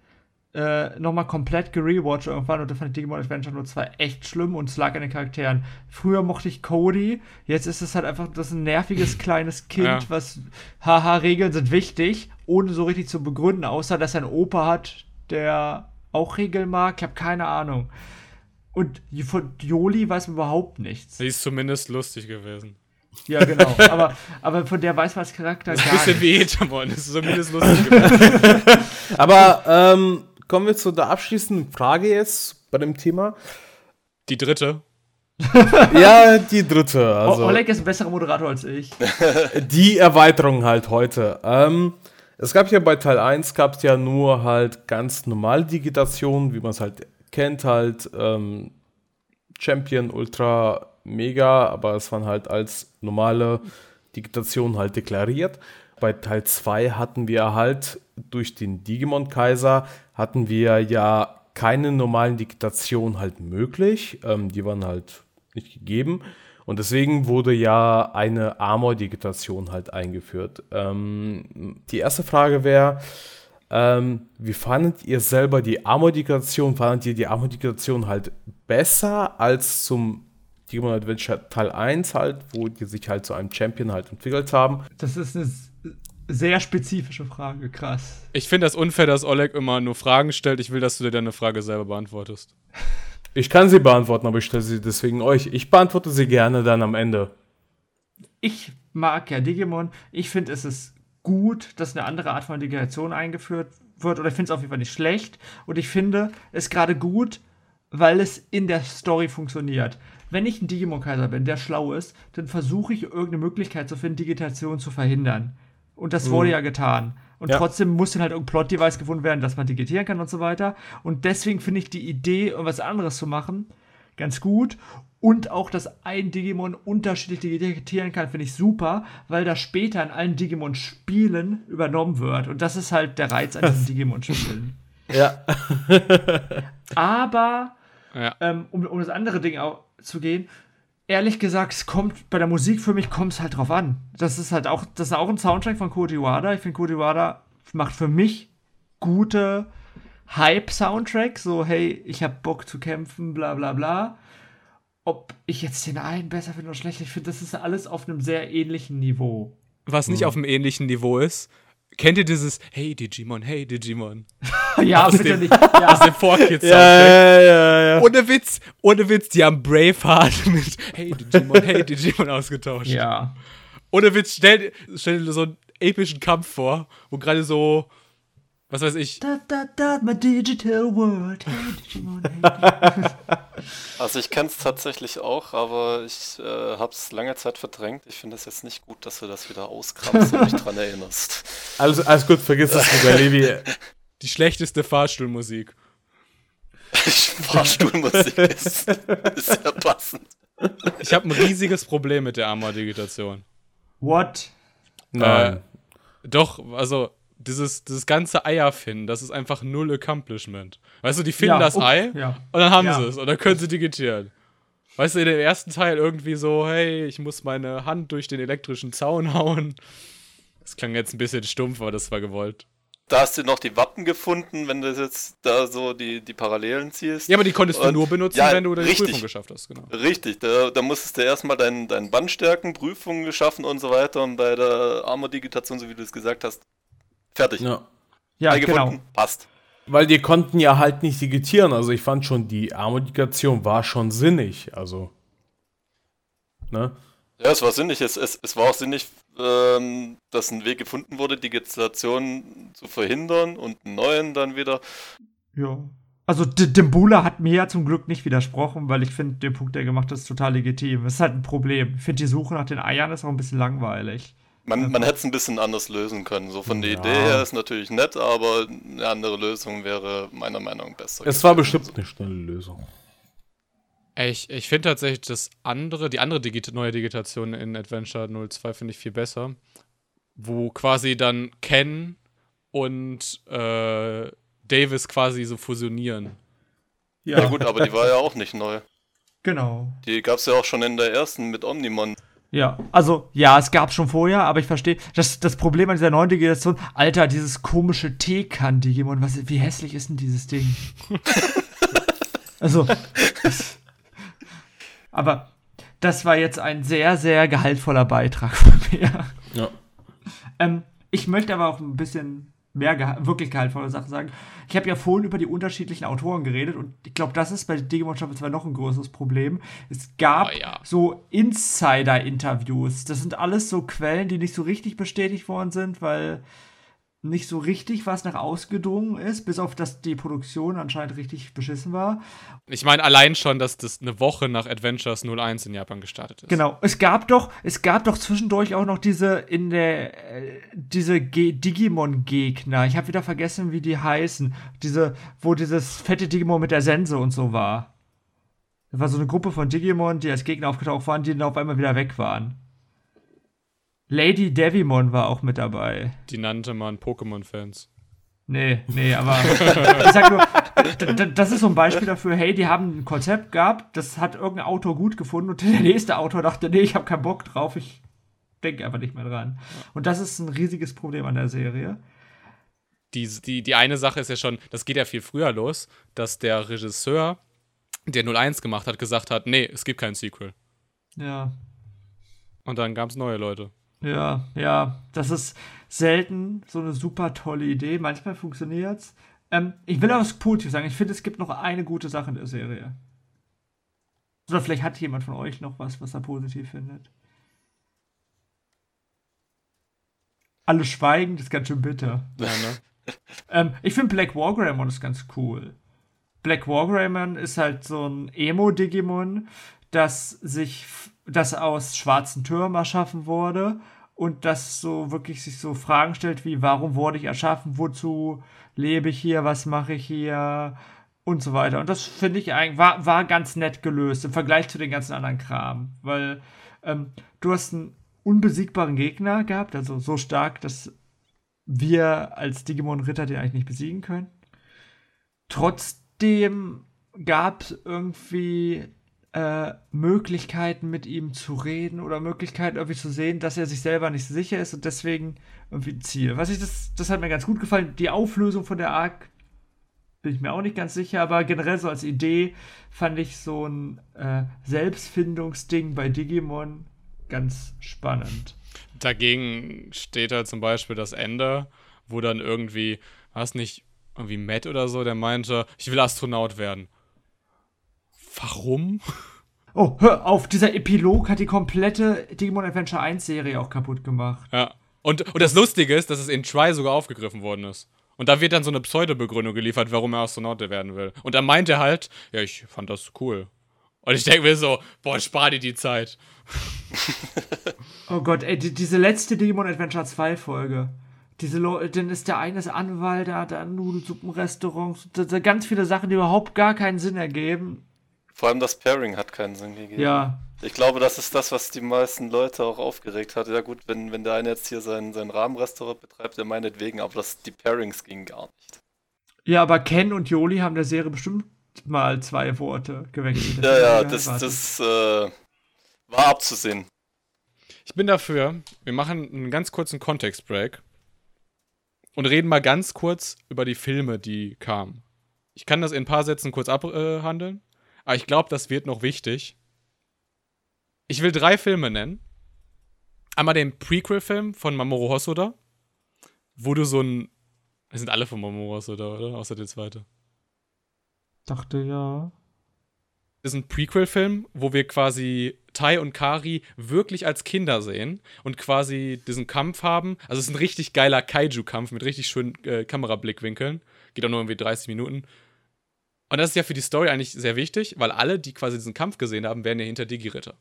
äh, nochmal komplett gerewatcht irgendwann und da fand ich Digimon Adventure 02 echt schlimm und es lag an den Charakteren. Früher mochte ich Cody, jetzt ist es halt einfach das ist ein nerviges [LAUGHS] kleines Kind, Ja. was haha, Regeln sind wichtig, ohne so richtig zu begründen, außer dass er einen Opa hat, der auch Regeln mag. Ich habe keine Ahnung. Und von Joli weiß man überhaupt nichts. Sie ist zumindest lustig gewesen. Ja, genau. [LAUGHS] aber, aber von der weiß man als Charakter Das ist ein gar bisschen nicht. wie Etamon, das ist zumindest lustig gewesen. [LAUGHS] Aber ähm, kommen wir zu der abschließenden Frage jetzt bei dem Thema. Die dritte. [LAUGHS] Ja, die dritte. Also O- Oleg ist ein besserer Moderator als ich. [LAUGHS] die Erweiterung halt heute. Ähm, es gab ja bei Teil 1 gab es ja nur halt ganz normale Digitationen, wie man es halt kennt, halt ähm, Champion, Ultra, Mega, aber es waren halt als normale Digitation halt deklariert. Bei Teil 2 hatten wir halt durch den Digimon Kaiser hatten wir ja keine normalen Digitationen halt möglich. Ähm, die waren halt nicht gegeben. Und deswegen wurde ja eine Armor-Digitation halt eingeführt. Ähm, die erste Frage wäre, ähm, wie fandet ihr selber die Armor-Digitation? Fandet ihr die Armor-Digitation halt besser als zum Digimon Adventure Teil 1 halt, wo die sich halt zu einem Champion halt entwickelt haben? Das ist eine sehr spezifische Frage, krass. Ich finde das unfair, dass Oleg immer nur Fragen stellt. Ich will, dass du dir deine Frage selber beantwortest. [LAUGHS] Ich kann sie beantworten, aber ich stelle sie deswegen euch. Ich beantworte sie gerne dann am Ende. Ich mag ja Digimon. Ich finde, es ist gut, dass eine andere Art von Digitation eingeführt wird. Oder ich finde es auf jeden Fall nicht schlecht. Und ich finde es gerade gut, weil es in der Story funktioniert. Wenn ich ein Digimon-Kaiser bin, der schlau ist, dann versuche ich irgendeine Möglichkeit zu finden, Digitation zu verhindern. Und das wurde ja getan. Und Ja. trotzdem muss dann halt irgendein Plot-Device gefunden werden, dass man digitieren kann und so weiter. Und deswegen finde ich die Idee, irgendwas anderes zu machen, ganz gut. Und auch, dass ein Digimon unterschiedlich digitieren kann, finde ich super, weil das später in allen Digimon-Spielen übernommen wird. Und das ist halt der Reiz an diesen [LAUGHS] Digimon-Spielen. Ja. Aber, Ja. ähm, um, um das andere Ding auch zu gehen, ehrlich gesagt, es kommt bei der Musik für mich kommt es halt drauf an. Das ist halt auch, das ist auch ein Soundtrack von Koji Wada. Ich finde, Koji Wada macht für mich gute Hype-Soundtrack. So, hey, ich habe Bock zu kämpfen, bla bla bla. Ob ich jetzt den einen besser finde oder schlechter, ich finde, das ist alles auf einem sehr ähnlichen Niveau. Was nicht auf einem ähnlichen Niveau ist. Kennt ihr dieses Hey Digimon, hey Digimon? [LAUGHS] ja, Aus bitte dem- nicht. [LAUGHS] Aus Ja, dem 4Kids [LAUGHS] Ja, ja, ja, ja. Ohne Witz, ohne Witz, die haben Braveheart mit Hey Digimon, hey Digimon ausgetauscht. ja. Ohne Witz, stell, stell dir so einen epischen Kampf vor, wo gerade so, was weiß ich, Da, da, da, my digital world. Hey, Digimon, hey. [LAUGHS] Also ich kenne es tatsächlich auch, aber ich äh, habe es lange Zeit verdrängt. Ich finde es jetzt nicht gut, dass du das wieder auskramst und mich dran erinnerst. [LAUGHS] Alles, alles gut, vergiss das lieber, Levi. die schlechteste Fahrstuhlmusik. [LAUGHS] Fahrstuhlmusik ist, ist ja passend. Ich habe ein riesiges Problem mit der Armor-Digitation. What? Nein. Doch, also dieses, dieses ganze Eier finden, das ist einfach null Accomplishment. Weißt du, die finden Ja, das oh, Ei ja. und dann haben Ja. sie es und dann können sie digitieren. Weißt du, in dem ersten Teil irgendwie so, hey, ich muss meine Hand durch den elektrischen Zaun hauen. Das klang jetzt ein bisschen stumpf, aber das war gewollt. Da hast du noch die Wappen gefunden, wenn du jetzt da so die, die Parallelen ziehst. Ja, aber die konntest du Und- nur benutzen, ja, wenn du deine richtig. Prüfung geschafft hast, genau. Richtig, da, da musstest du erstmal deinen dein Band stärken, Prüfungen geschaffen und so weiter und bei der Armor-Digitation, so wie du es gesagt hast, fertig. Ja. Ja, genau. passt. Weil die konnten ja halt nicht digitieren. Also ich fand schon, die Armodigitation war schon sinnig. Also. Ne? Ja, es war sinnig. Es, es, es war auch sinnig, ähm, dass ein Weg gefunden wurde, Digitation zu verhindern und einen neuen dann wieder. Ja. Also Dimbula hat mir ja zum Glück nicht widersprochen, weil ich finde, den Punkt, der er gemacht hat, ist total legitim. Das ist halt ein Problem. Ich finde, die Suche nach den Eiern ist auch ein bisschen langweilig. Man, man hätte es ein bisschen anders lösen können. So von der ja. Idee her ist natürlich nett, aber eine andere Lösung wäre meiner Meinung nach besser. Es war bestimmt eine schnelle Lösung. Ich, ich finde tatsächlich das andere, die andere Digita neue Digitation in Adventure 02 finde ich viel besser. Wo quasi dann Ken und äh, Davis quasi so fusionieren. Ja. ja, gut, aber die war ja auch nicht neu. [LAUGHS] Genau. Die gab es ja auch schon in der ersten mit Omnimon. Ja, also ja, es gab schon vorher, aber ich verstehe, das, das Problem an dieser neuen Digitation, Alter, dieses komische Teekan-Digimon, was, wie hässlich ist denn dieses Ding? [LAUGHS] also, das, aber das war jetzt ein sehr, sehr gehaltvoller Beitrag von mir. Ja. Ähm, ich möchte aber auch ein bisschen mehr geha wirklich gehaltvolle Sachen sagen. Ich habe ja vorhin über die unterschiedlichen Autoren geredet und ich glaube, das ist bei Digimon Staffel 2 noch ein größeres Problem. Es gab oh, ja. so Insider-Interviews. Das sind alles so Quellen, die nicht so richtig bestätigt worden sind, weil nicht so richtig was nach ausgedrungen ist, bis auf dass die Produktion anscheinend richtig beschissen war. Ich meine allein schon, dass das eine Woche nach Adventures 01 in Japan gestartet ist. Genau, es gab doch, es gab doch zwischendurch auch noch diese in der äh, diese Digimon Gegner. Ich habe wieder vergessen, wie die heißen. Diese wo dieses fette Digimon mit der Sense und so war. Das war so eine Gruppe von Digimon, die als Gegner aufgetaucht waren, die dann auf einmal wieder weg waren. Lady Devimon war auch mit dabei. Die nannte man Pokémon-Fans. Nee, nee, aber [LAUGHS] ich sag nur, das ist so ein Beispiel dafür, hey, die haben ein Konzept gehabt, das hat irgendein Autor gut gefunden und der nächste Autor dachte, nee, ich habe keinen Bock drauf, ich denke einfach nicht mehr dran. Und das ist ein riesiges Problem an der Serie. Die, die, die eine Sache ist ja schon, das geht ja viel früher los, dass der Regisseur, der 01 gemacht hat, gesagt hat, nee, es gibt kein Sequel. Ja. Und dann gab es neue Leute. Ja, ja, das ist selten so eine super tolle Idee. Manchmal funktioniert's. Ähm, ich will aber was Positives sagen. Ich finde, es gibt noch eine gute Sache in der Serie. Oder vielleicht hat jemand von euch noch was, was er positiv findet. Alle schweigen, das ist ganz schön bitter. Ja, ne? [LAUGHS] ähm, ich finde Black Wargreymon ist ganz cool. Black Wargreymon ist halt so ein Emo-Digimon, das sich, das aus schwarzen Türmen erschaffen wurde und das so wirklich sich so Fragen stellt wie, warum wurde ich erschaffen, wozu lebe ich hier, was mache ich hier und so weiter. Und das finde ich eigentlich, war, war ganz nett gelöst im Vergleich zu den ganzen anderen Kram, weil ähm, du hast einen unbesiegbaren Gegner gehabt, also so stark, dass wir als Digimon-Ritter den eigentlich nicht besiegen können. Trotzdem gab es irgendwie äh, Möglichkeiten mit ihm zu reden oder Möglichkeiten irgendwie zu sehen, dass er sich selber nicht sicher ist und deswegen irgendwie ein Ziel. Was ich das, das hat mir ganz gut gefallen. Die Auflösung von der Arc bin ich mir auch nicht ganz sicher, aber generell so als Idee fand ich so ein äh, Selbstfindungsding bei Digimon ganz spannend. Dagegen steht halt zum Beispiel das Ende, wo dann irgendwie, was nicht, irgendwie Matt oder so, der meinte, ich will Astronaut werden. Warum? Oh, hör auf, dieser Epilog hat die komplette Digimon Adventure 1 Serie auch kaputt gemacht. Ja. Und, und das Lustige ist, dass es in Try sogar aufgegriffen worden ist. Und da wird dann so eine Pseudo-Begründung geliefert, warum er Astronaut werden will. Und dann meint er halt, ja, ich fand das cool. Und ich denke mir so, boah, spar dir die Zeit. oh Gott, ey, die, diese letzte Digimon Adventure 2 Folge. Diese Leute, dann ist der eine Anwalt, da hat ein Nudelsuppenrestaurant, ganz viele Sachen, die überhaupt gar keinen Sinn ergeben. Vor allem das Pairing hat keinen Sinn gegeben. Ja. Ich glaube, das ist das, was die meisten Leute auch aufgeregt hat. Ja gut, wenn, wenn der eine jetzt hier sein, sein Rahmenrestaurant betreibt, der meinetwegen, aber das, die Pairings gingen gar nicht. Ja, aber Ken und Joli haben der Serie bestimmt mal zwei Worte gewechselt. ja, ja, das, das äh, war abzusehen. Ich bin dafür, wir machen einen ganz kurzen Kontext-Break und reden mal ganz kurz über die Filme, die kamen. Ich kann das in ein paar Sätzen kurz abhandeln. Aber ich glaube, das wird noch wichtig. Ich will drei Filme nennen. Einmal den Prequel-Film von Mamoru Hosoda, wo du so einen Die sind alle von Mamoru Hosoda, oder? Außer der zweite. Dachte ja. ist ein Prequel-Film, wo wir quasi Tai und Kari wirklich als Kinder sehen und quasi diesen Kampf haben. Also es ist ein richtig geiler Kaiju-Kampf mit richtig schönen äh, Kamerablickwinkeln. Geht auch nur irgendwie 30 Minuten. Und das ist ja für die Story eigentlich sehr wichtig, weil alle, die quasi diesen Kampf gesehen haben, werden ja hinter Digi-Ritter.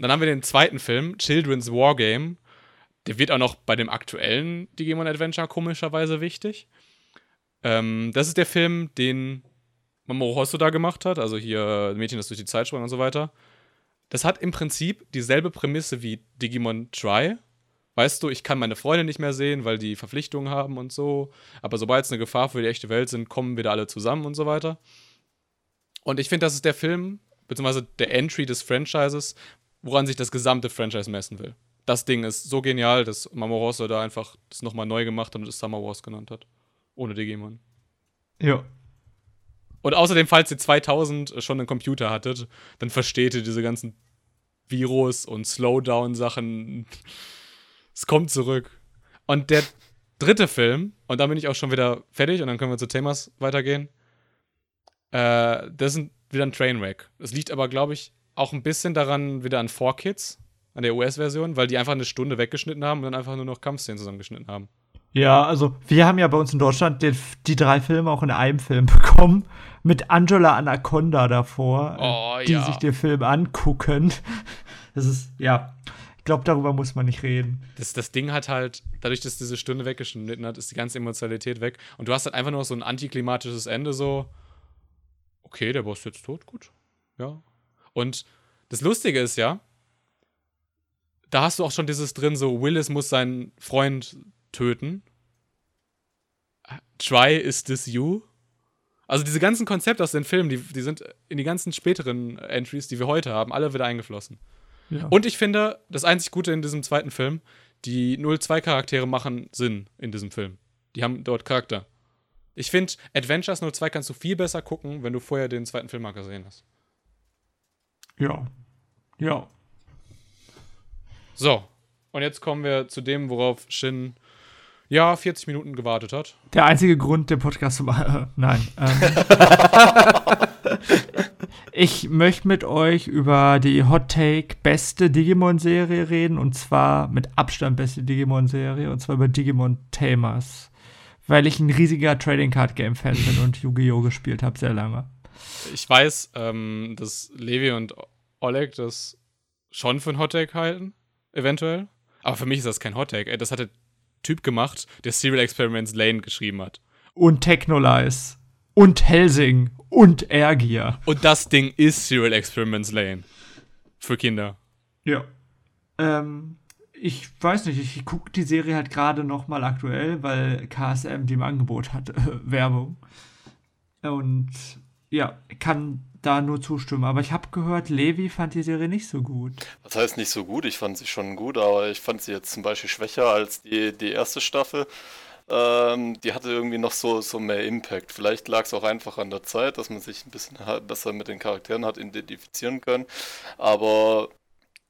Dann haben wir den zweiten Film, Children's Wargame. Der wird auch noch bei dem aktuellen Digimon Adventure komischerweise wichtig. Ähm, das ist der Film, den Mamoru Hosoda gemacht hat, also hier Mädchen, das durch die Zeit sprang und so weiter. Das hat im Prinzip dieselbe Prämisse wie Digimon Try. Weißt du, ich kann meine Freunde nicht mehr sehen, weil die Verpflichtungen haben und so. Aber sobald es eine Gefahr für die echte Welt sind, kommen wieder alle zusammen und so weiter. Und ich finde, das ist der Film, beziehungsweise der Entry des Franchises, woran sich das gesamte Franchise messen will. Das Ding ist so genial, dass Mamoru Hosoda einfach das nochmal neu gemacht hat und es Summer Wars genannt hat. Ohne Digimon. Ja. Und außerdem, falls ihr 2000 schon einen Computer hattet, dann versteht ihr diese ganzen Virus- und Slowdown-Sachen. Es kommt zurück. Und der dritte Film, und dann bin ich auch schon wieder fertig und dann können wir zu Themas weitergehen. Äh, das ist wieder ein Trainwreck. Das liegt aber, glaube ich, auch ein bisschen daran, wieder an 4Kids, an der US-Version, weil die einfach eine Stunde weggeschnitten haben und dann einfach nur noch Kampfszenen zusammengeschnitten haben. Ja, also wir haben ja bei uns in Deutschland den, die drei Filme auch in einem Film [LAUGHS] bekommen. Mit Angela Anaconda davor, Oh, die ja. sich den Film angucken. Das ist, ja, glaube, darüber muss man nicht reden. Das, das Ding hat halt, dadurch, dass diese Stunde weggeschnitten hat, ist die ganze Emotionalität weg. Und du hast halt einfach nur so ein antiklimatisches Ende, so, okay, der Boss ist jetzt tot, gut. Ja. Und das Lustige ist ja, da hast du auch schon dieses drin, so, Willis muss seinen Freund töten. Try is this you? Also diese ganzen Konzepte aus den Filmen, die, die sind in die ganzen späteren Entries, die wir heute haben, alle wieder eingeflossen. Ja. Und ich finde, das einzig Gute in diesem zweiten Film, die 02-Charaktere machen Sinn in diesem Film. Die haben dort Charakter. Ich finde, Adventures 02 kannst du viel besser gucken, wenn du vorher den zweiten Film mal gesehen hast. ja. Ja. So, und jetzt kommen wir zu dem, worauf Shin ja 40 Minuten gewartet hat. Der einzige Grund, den Podcast zu machen. [LAUGHS] Äh, nein. Ähm, [LAUGHS] ich möchte mit euch über die Hot Take beste Digimon-Serie reden und zwar mit Abstand beste Digimon-Serie und zwar über Digimon Tamers. Weil ich ein riesiger Trading Card Game Fan bin und Yu-Gi-Oh! gespielt habe sehr lange. Ich weiß, ähm, dass Levi und Oleg das schon für ein Hottake halten, eventuell. Aber für mich ist das kein Hottake. Ey, das hat der Typ gemacht, der Serial Experiments Lane geschrieben hat. Und Technolize. Und Helsing. Und Ergier. Und das Ding ist Serial Experiments Lane. Für Kinder. Ja. Ähm, ich weiß nicht, ich gucke die Serie halt gerade noch mal aktuell, weil KSM die im Angebot hat, [LAUGHS] Werbung. Und ja, kann da nur zustimmen. Aber ich habe gehört, Levi fand die Serie nicht so gut. Das heißt nicht so gut, ich fand sie schon gut, aber ich fand sie jetzt zum Beispiel schwächer als die, die erste Staffel. Ähm, die hatte irgendwie noch so, so mehr Impact. Vielleicht lag es auch einfach an der Zeit, dass man sich ein bisschen besser mit den Charakteren hat identifizieren können. Aber,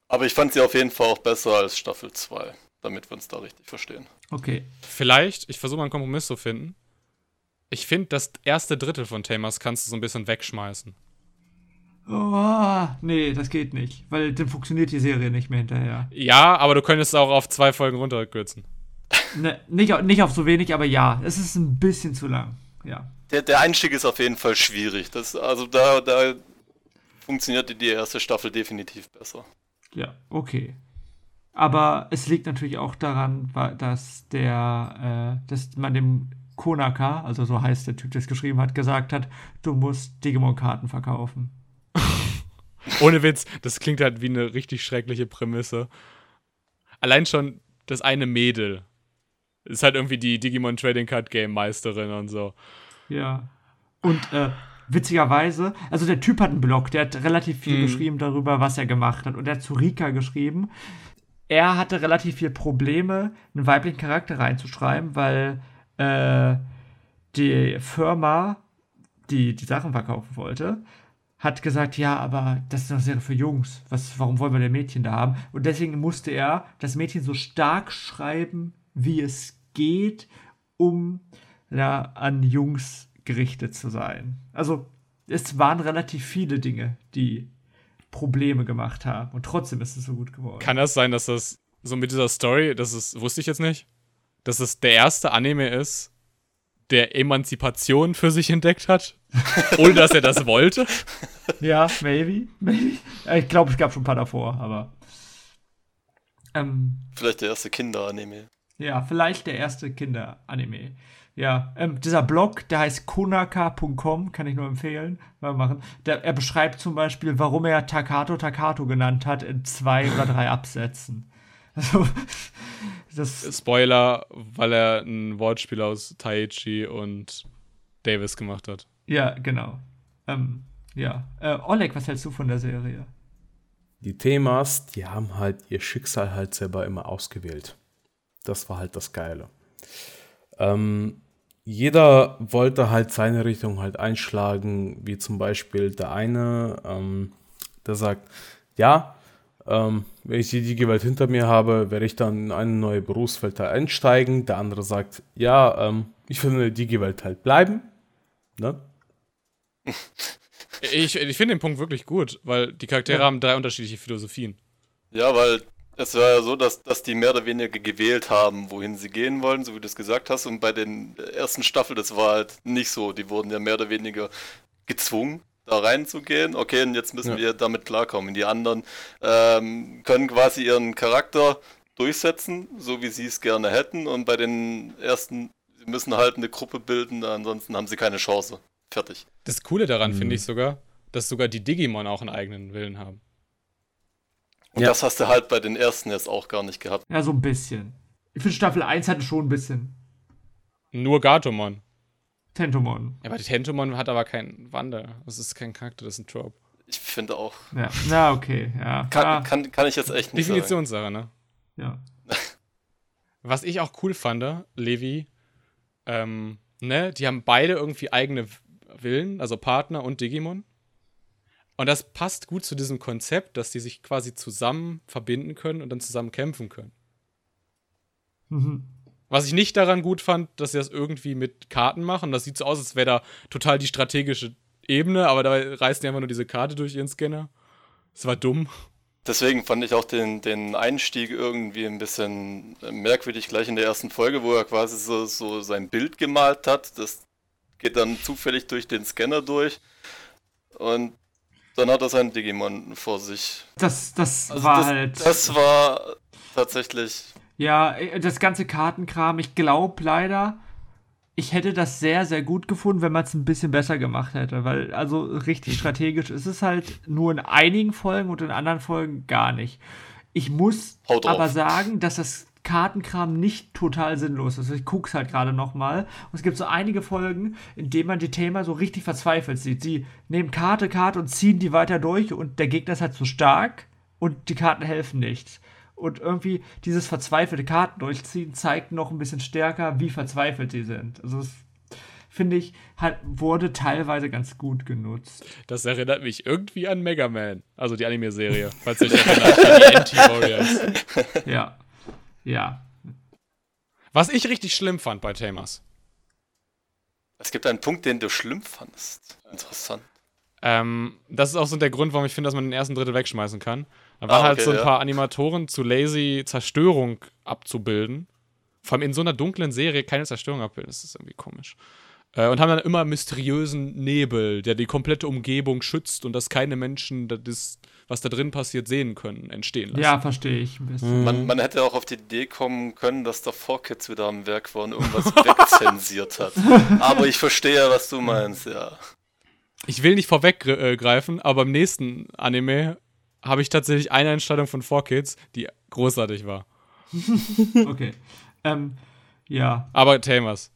aber ich fand sie auf jeden Fall auch besser als Staffel 2, damit wir uns da richtig verstehen. Okay. Vielleicht, ich versuche mal einen Kompromiss zu finden. Ich finde, das erste Drittel von Tamers kannst du so ein bisschen wegschmeißen. Oh, nee, das geht nicht, weil dann funktioniert die Serie nicht mehr hinterher. Ja, aber du könntest auch auf zwei Folgen runterkürzen. Ne, nicht, nicht auf so wenig, aber ja, es ist ein bisschen zu lang. Ja. Der, der Einstieg ist auf jeden Fall schwierig. Das, also da, da funktionierte die erste Staffel definitiv besser. Ja, okay. Aber es liegt natürlich auch daran, dass der, äh, dass man dem Konaka, also so heißt der Typ, der es geschrieben hat, gesagt hat, du musst Digimon-Karten verkaufen. [LAUGHS] Ohne Witz, das klingt halt wie eine richtig schreckliche Prämisse. Allein schon das eine Mädel ist halt irgendwie die Digimon Trading Card Game Meisterin und so. Ja. Und äh, witzigerweise, also der Typ hat einen Blog, der hat relativ viel Mhm. geschrieben darüber, was er gemacht hat. Und er hat zu Rika geschrieben. Er hatte relativ viel Probleme, einen weiblichen Charakter reinzuschreiben, weil äh, die Firma, die die Sachen verkaufen wollte, hat gesagt, ja, aber das ist eine Serie für Jungs. Was, warum wollen wir denn Mädchen da haben? Und deswegen musste er das Mädchen so stark schreiben, wie es geht, um ja, an Jungs gerichtet zu sein. Also es waren relativ viele Dinge, die Probleme gemacht haben. Und trotzdem ist es so gut geworden. Kann das sein, dass das so mit dieser Story, das ist, wusste ich jetzt nicht, dass es der erste Anime ist, der Emanzipation für sich entdeckt hat, [LAUGHS] ohne dass er das wollte? Ja, maybe, maybe. Ich glaube, es gab schon ein paar davor, aber. Ähm, vielleicht der erste Kinder-Anime. Ja, vielleicht der erste Kinder-Anime. Ja, ähm, dieser Blog, der heißt konaka.com, kann ich nur empfehlen, mal machen. Der, er beschreibt zum Beispiel, warum er Takato Takato genannt hat in zwei oder drei [LAUGHS] Absätzen. Also, [LAUGHS] das Spoiler, weil er ein Wortspiel aus Taichi und Davis gemacht hat. Ja, genau. Ähm, ja. Äh, Oleg, was hältst du von der Serie? Die Themas, die haben halt ihr Schicksal halt selber immer ausgewählt. Das war halt das Geile. Ähm, jeder wollte halt seine Richtung halt einschlagen, wie zum Beispiel der eine, ähm, der sagt, ja, ähm, wenn ich die Digi-Welt hinter mir habe, werde ich dann in eine neue Berufswelt einsteigen. Der andere sagt, ja, ähm, ich will in der Digi-Welt halt bleiben. Ne? Ich, ich finde den Punkt wirklich gut, weil die Charaktere ja. haben drei unterschiedliche Philosophien. Ja, weil es war ja so, dass, dass die mehr oder weniger gewählt haben, wohin sie gehen wollen, so wie du es gesagt hast. Und bei den ersten Staffeln, das war halt nicht so. Die wurden ja mehr oder weniger gezwungen, da reinzugehen. Okay, und jetzt müssen ja. wir damit klarkommen. Die anderen ähm, können quasi ihren Charakter durchsetzen, so wie sie es gerne hätten. Und bei den ersten, sie müssen halt eine Gruppe bilden, ansonsten haben sie keine Chance. Fertig. Das Coole daran mhm. finde ich sogar, dass sogar die Digimon auch einen eigenen Willen haben. Und ja. das hast du halt bei den ersten jetzt auch gar nicht gehabt. Ja, so ein bisschen. Ich finde Staffel 1 hatte schon ein bisschen. Nur Gatomon. Tentomon. Ja, aber Tentomon hat aber keinen Wandel. Das ist kein Charakter, das ist ein Trope. Ich finde auch. Ja, ja okay. Ja. Kann, ja. kann, kann ich jetzt echt nicht Definitionssache, ne? Ja. [LAUGHS] Was ich auch cool fand, Levi, ähm, ne, die haben beide irgendwie eigene Willen, also Partner und Digimon. Und das passt gut zu diesem Konzept, dass die sich quasi zusammen verbinden können und dann zusammen kämpfen können. Mhm. Was ich nicht daran gut fand, dass sie das irgendwie mit Karten machen. Das sieht so aus, als wäre da total die strategische Ebene, aber da reißen die einfach nur diese Karte durch ihren Scanner. Das war dumm. Deswegen fand ich auch den, den Einstieg irgendwie ein bisschen merkwürdig gleich in der ersten Folge, wo er quasi so, so sein Bild gemalt hat. Das geht dann zufällig durch den Scanner durch. Und dann hat er seinen Digimon vor sich. Das, das also war das, halt. Das war tatsächlich. Ja, das ganze Kartenkram, ich glaube leider, ich hätte das sehr, sehr gut gefunden, wenn man es ein bisschen besser gemacht hätte. Weil, also richtig strategisch ist es halt nur in einigen Folgen und in anderen Folgen gar nicht. Ich muss aber sagen, dass das Kartenkram nicht total sinnlos ist. Ich gucke es halt gerade nochmal. Und es gibt so einige Folgen, in denen man die Thema so richtig verzweifelt sieht. Sie nehmen Karte, Karte und ziehen die weiter durch und der Gegner ist halt zu stark und die Karten helfen nichts. Und irgendwie dieses verzweifelte Karten durchziehen zeigt noch ein bisschen stärker, wie verzweifelt sie sind. Also es finde ich, hat, wurde teilweise ganz gut genutzt. Das erinnert mich irgendwie an Mega Man, also die Anime-Serie, falls ihr euch [LAUGHS] erinnert, an die Anti-Warriors. Ja. Ja. Was ich richtig schlimm fand bei Tamers. Es gibt einen Punkt, den du schlimm fandest. Interessant. Ähm, das ist auch so der Grund, warum ich finde, dass man den ersten Drittel wegschmeißen kann. Da waren ah, halt okay, halt so ein ja. paar Animatoren zu lazy, Zerstörung abzubilden. Vor allem in so einer dunklen Serie keine Zerstörung abbilden, das ist irgendwie komisch. Äh, und haben dann immer mysteriösen Nebel, der die komplette Umgebung schützt und dass keine Menschen das, was da drin passiert, sehen können, entstehen lassen. Ja, verstehe ich ein bisschen. Mhm. Man, man, hätte auch auf die Idee kommen können, dass der 4Kids wieder am Werk war und irgendwas [LAUGHS] wegzensiert hat. Aber ich verstehe, was du meinst, ja. Ich will nicht vorweggreifen, aber im nächsten Anime habe ich tatsächlich eine Einstellung von 4Kids, die großartig war. [LAUGHS] okay. Ähm, ja. Aber Tamers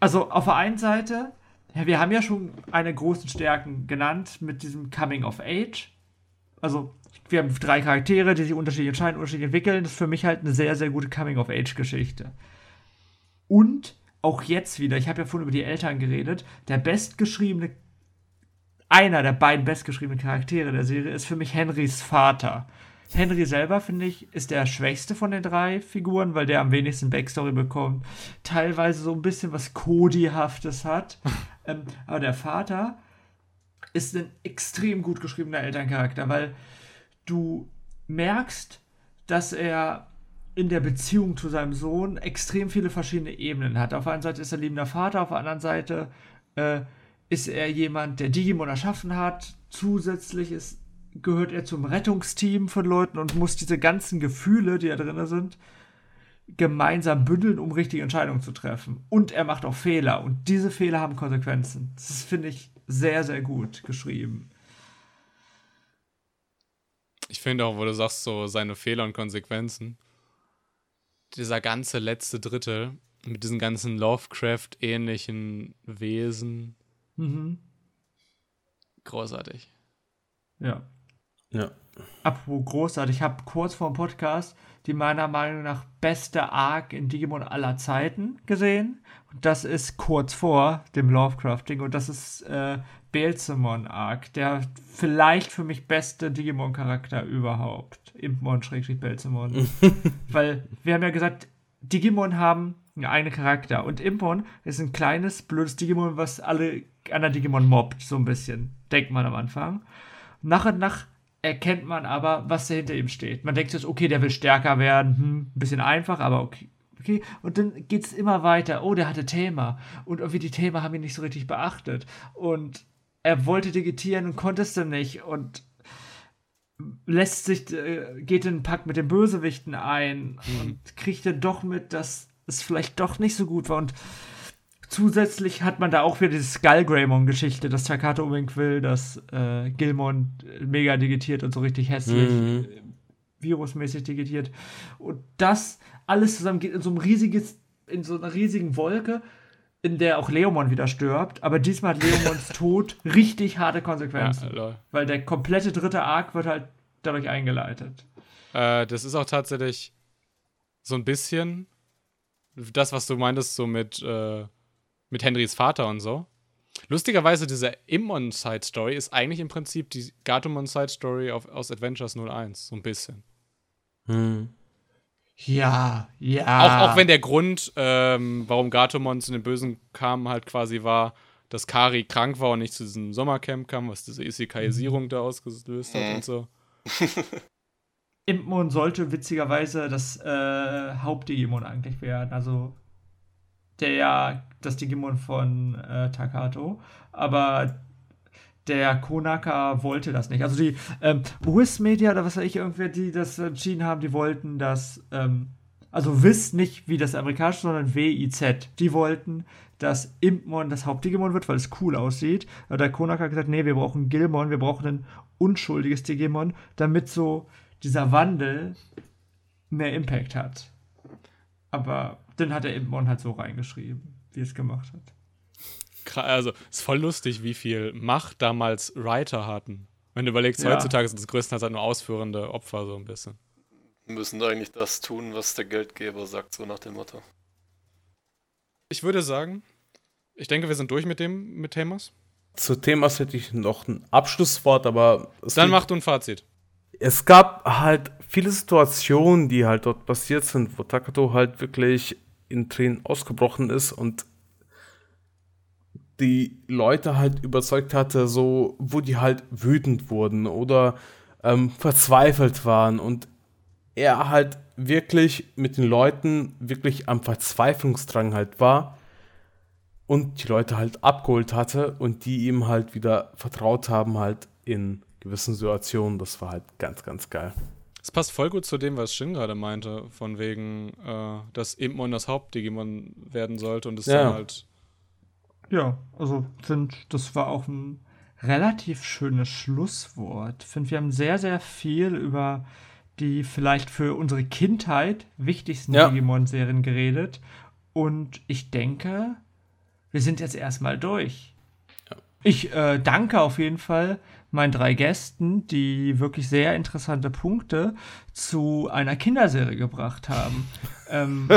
also auf der einen Seite, ja, wir haben ja schon eine großen Stärken genannt mit diesem Coming of Age. Also wir haben drei Charaktere, die sich unterschiedlich entscheiden, unterschiedlich entwickeln. Das ist für mich halt eine sehr, sehr gute Coming of Age Geschichte. Und auch jetzt wieder, ich habe ja vorhin über die Eltern geredet, der bestgeschriebene, einer der beiden bestgeschriebenen Charaktere der Serie ist für mich Henrys Vater. Henry selber, finde ich, ist der schwächste von den drei Figuren, weil der am wenigsten Backstory bekommt. Teilweise so ein bisschen was Cody-haftes hat. [LAUGHS] ähm, aber der Vater ist ein extrem gut geschriebener Elterncharakter, weil du merkst, dass er in der Beziehung zu seinem Sohn extrem viele verschiedene Ebenen hat. Auf der einen Seite ist er liebender Vater, auf der anderen Seite äh, ist er jemand, der Digimon erschaffen hat. Zusätzlich ist, gehört er zum Rettungsteam von Leuten und muss diese ganzen Gefühle, die da drin sind, gemeinsam bündeln, um richtige Entscheidungen zu treffen. Und er macht auch Fehler und diese Fehler haben Konsequenzen. Das finde ich sehr, sehr gut geschrieben. Ich finde auch, wo du sagst, so seine Fehler und Konsequenzen. Dieser ganze letzte Drittel mit diesen ganzen Lovecraft-ähnlichen Wesen. Mhm. Großartig. Ja. Ja. Apropos großartig, ich habe kurz vor dem Podcast die meiner Meinung nach beste Arc in Digimon aller Zeiten gesehen. Und das ist kurz vor dem Lovecrafting und das ist äh, Belzemon Arc, der vielleicht für mich beste Digimon-Charakter überhaupt. Impmon-Belzemon. [LAUGHS] Weil wir haben ja gesagt, Digimon haben einen eigenen Charakter und Impon ist ein kleines, blödes Digimon, was alle anderen Digimon mobbt, so ein bisschen. Denkt man am Anfang. Nach und nach erkennt man aber, was da hinter ihm steht. Man denkt sich, okay, der will stärker werden, hm, ein bisschen einfach, aber okay. Okay, und dann geht es immer weiter. Oh, der hatte Thema. Und irgendwie die Thema haben ihn nicht so richtig beachtet. Und er wollte digitieren und konnte es dann nicht. Und lässt sich, äh, geht in den Pakt mit den Bösewichten ein mhm. und kriegt dann doch mit, dass es vielleicht doch nicht so gut war. Und Zusätzlich hat man da auch wieder diese Skull-Greymon-Geschichte, dass Takato unbedingt will, dass äh, Gilmon mega digitiert und so richtig hässlich, mhm. Äh, virusmäßig digitiert. Und das alles zusammen geht in so einem riesiges, in so einer riesigen Wolke, in der auch Leomon wieder stirbt. Aber diesmal hat Leomons [LAUGHS] Tod richtig harte Konsequenzen. Ja, weil der komplette dritte Arc wird halt dadurch eingeleitet. Äh, das ist auch tatsächlich so ein bisschen das, was du meintest, so mit äh, mit Henrys Vater und so. Lustigerweise, diese Immon-Side-Story ist eigentlich im Prinzip die Gatomon-Side-Story aus Adventures 01, so ein bisschen. Hm. Ja, ja. Auch, auch wenn der Grund, ähm, warum Gatomon zu den Bösen kam, halt quasi war, dass Kari krank war und nicht zu diesem Sommercamp kam, was diese Isekaisierung da ausgelöst hat mhm. und so. [LAUGHS] Impmon sollte witzigerweise das äh, Hauptdigimon eigentlich werden. Also der ja das Digimon von äh, Takato, aber der Konaka wollte das nicht. Also die ähm, Wiz Media oder was weiß ich, irgendwer, die das entschieden haben, die wollten das, ähm, also Wiz nicht wie das amerikanische, sondern W-I-Z. Die wollten, dass Impmon das Hauptdigimon wird, weil es cool aussieht. Aber der Konaka hat gesagt, nee, wir brauchen Gilmon, wir brauchen ein unschuldiges Digimon, damit so dieser Wandel mehr Impact hat. Aber dann hat er Impmon halt so reingeschrieben, wie es gemacht hat. Also, ist voll lustig, wie viel Macht damals Writer hatten. Wenn du überlegst, ja. heutzutage sind das größtenteils halt nur ausführende Opfer, so ein bisschen. Wir müssen eigentlich das tun, was der Geldgeber sagt, so nach dem Motto. Ich würde sagen, ich denke, wir sind durch mit dem, mit Themas. Zu Themas hätte ich noch ein Abschlusswort, aber. Dann mach du ein Fazit. Es gab halt viele Situationen, die halt dort passiert sind, wo Takato halt wirklich in Tränen ausgebrochen ist und die Leute halt überzeugt hatte, so, wo die halt wütend wurden oder ähm, verzweifelt waren und er halt wirklich mit den Leuten wirklich am Verzweiflungsdrang halt war und die Leute halt abgeholt hatte und die ihm halt wieder vertraut haben halt in gewissen Situationen. Das war halt ganz, ganz geil. Es passt voll gut zu dem, was Shin gerade meinte, von wegen, äh, dass Impmon das Haupt-Digimon werden sollte und es ja. dann halt. Ja, also finde, das war auch ein relativ schönes Schlusswort. Ich finde, wir haben sehr, sehr viel über die vielleicht für unsere Kindheit wichtigsten ja. Digimon-Serien geredet. Und ich denke, wir sind jetzt erstmal durch. Ja. Ich äh, danke auf jeden Fall meinen drei Gästen, die wirklich sehr interessante Punkte zu einer Kinderserie gebracht haben. [LAUGHS] ähm,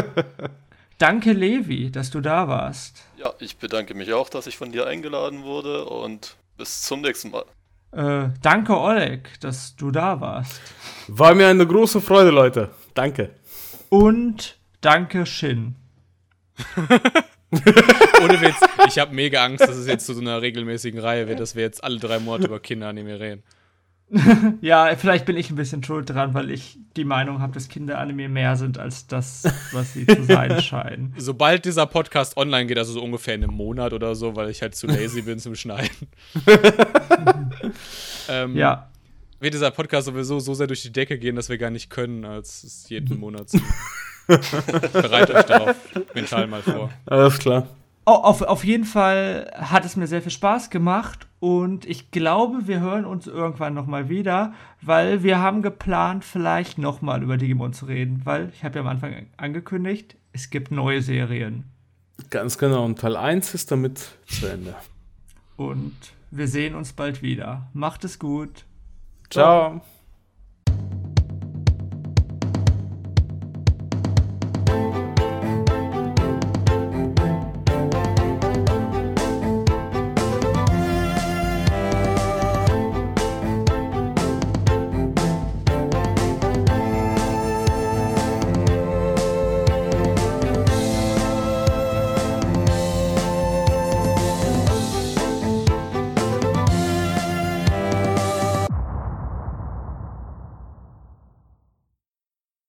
danke, Levi, dass du da warst. Ja, ich bedanke mich auch, dass ich von dir eingeladen wurde und bis zum nächsten Mal. Äh, danke, Oleg, dass du da warst. War mir eine große Freude, Leute. Danke. Und danke, Shin. [LAUGHS] [LAUGHS] Ohne Witz, ich habe mega Angst, dass es jetzt zu so einer regelmäßigen Reihe wird, dass wir jetzt alle drei Monate über Kinderanime reden. [LAUGHS] Ja, vielleicht bin ich ein bisschen schuld dran, weil ich die Meinung habe, dass Kinderanime mehr sind als das, was sie zu sein [LAUGHS] scheinen. Sobald dieser Podcast online geht, also so ungefähr in einem Monat oder so, weil ich halt zu lazy bin zum Schneiden. ähm, Ja, Wird dieser Podcast sowieso so sehr durch die Decke gehen, dass wir gar nicht können, als es jeden Monat zu. Bereitet euch darauf mental mal vor. Alles klar. Oh, auf, auf jeden Fall hat es mir sehr viel Spaß gemacht und ich glaube, wir hören uns irgendwann nochmal wieder, weil wir haben geplant, vielleicht nochmal über Digimon zu reden, weil ich habe ja am Anfang angekündigt, es gibt neue Serien Ganz genau. Und Teil 1 ist damit zu Ende. und wir sehen uns bald wieder. Macht es gut. Ciao.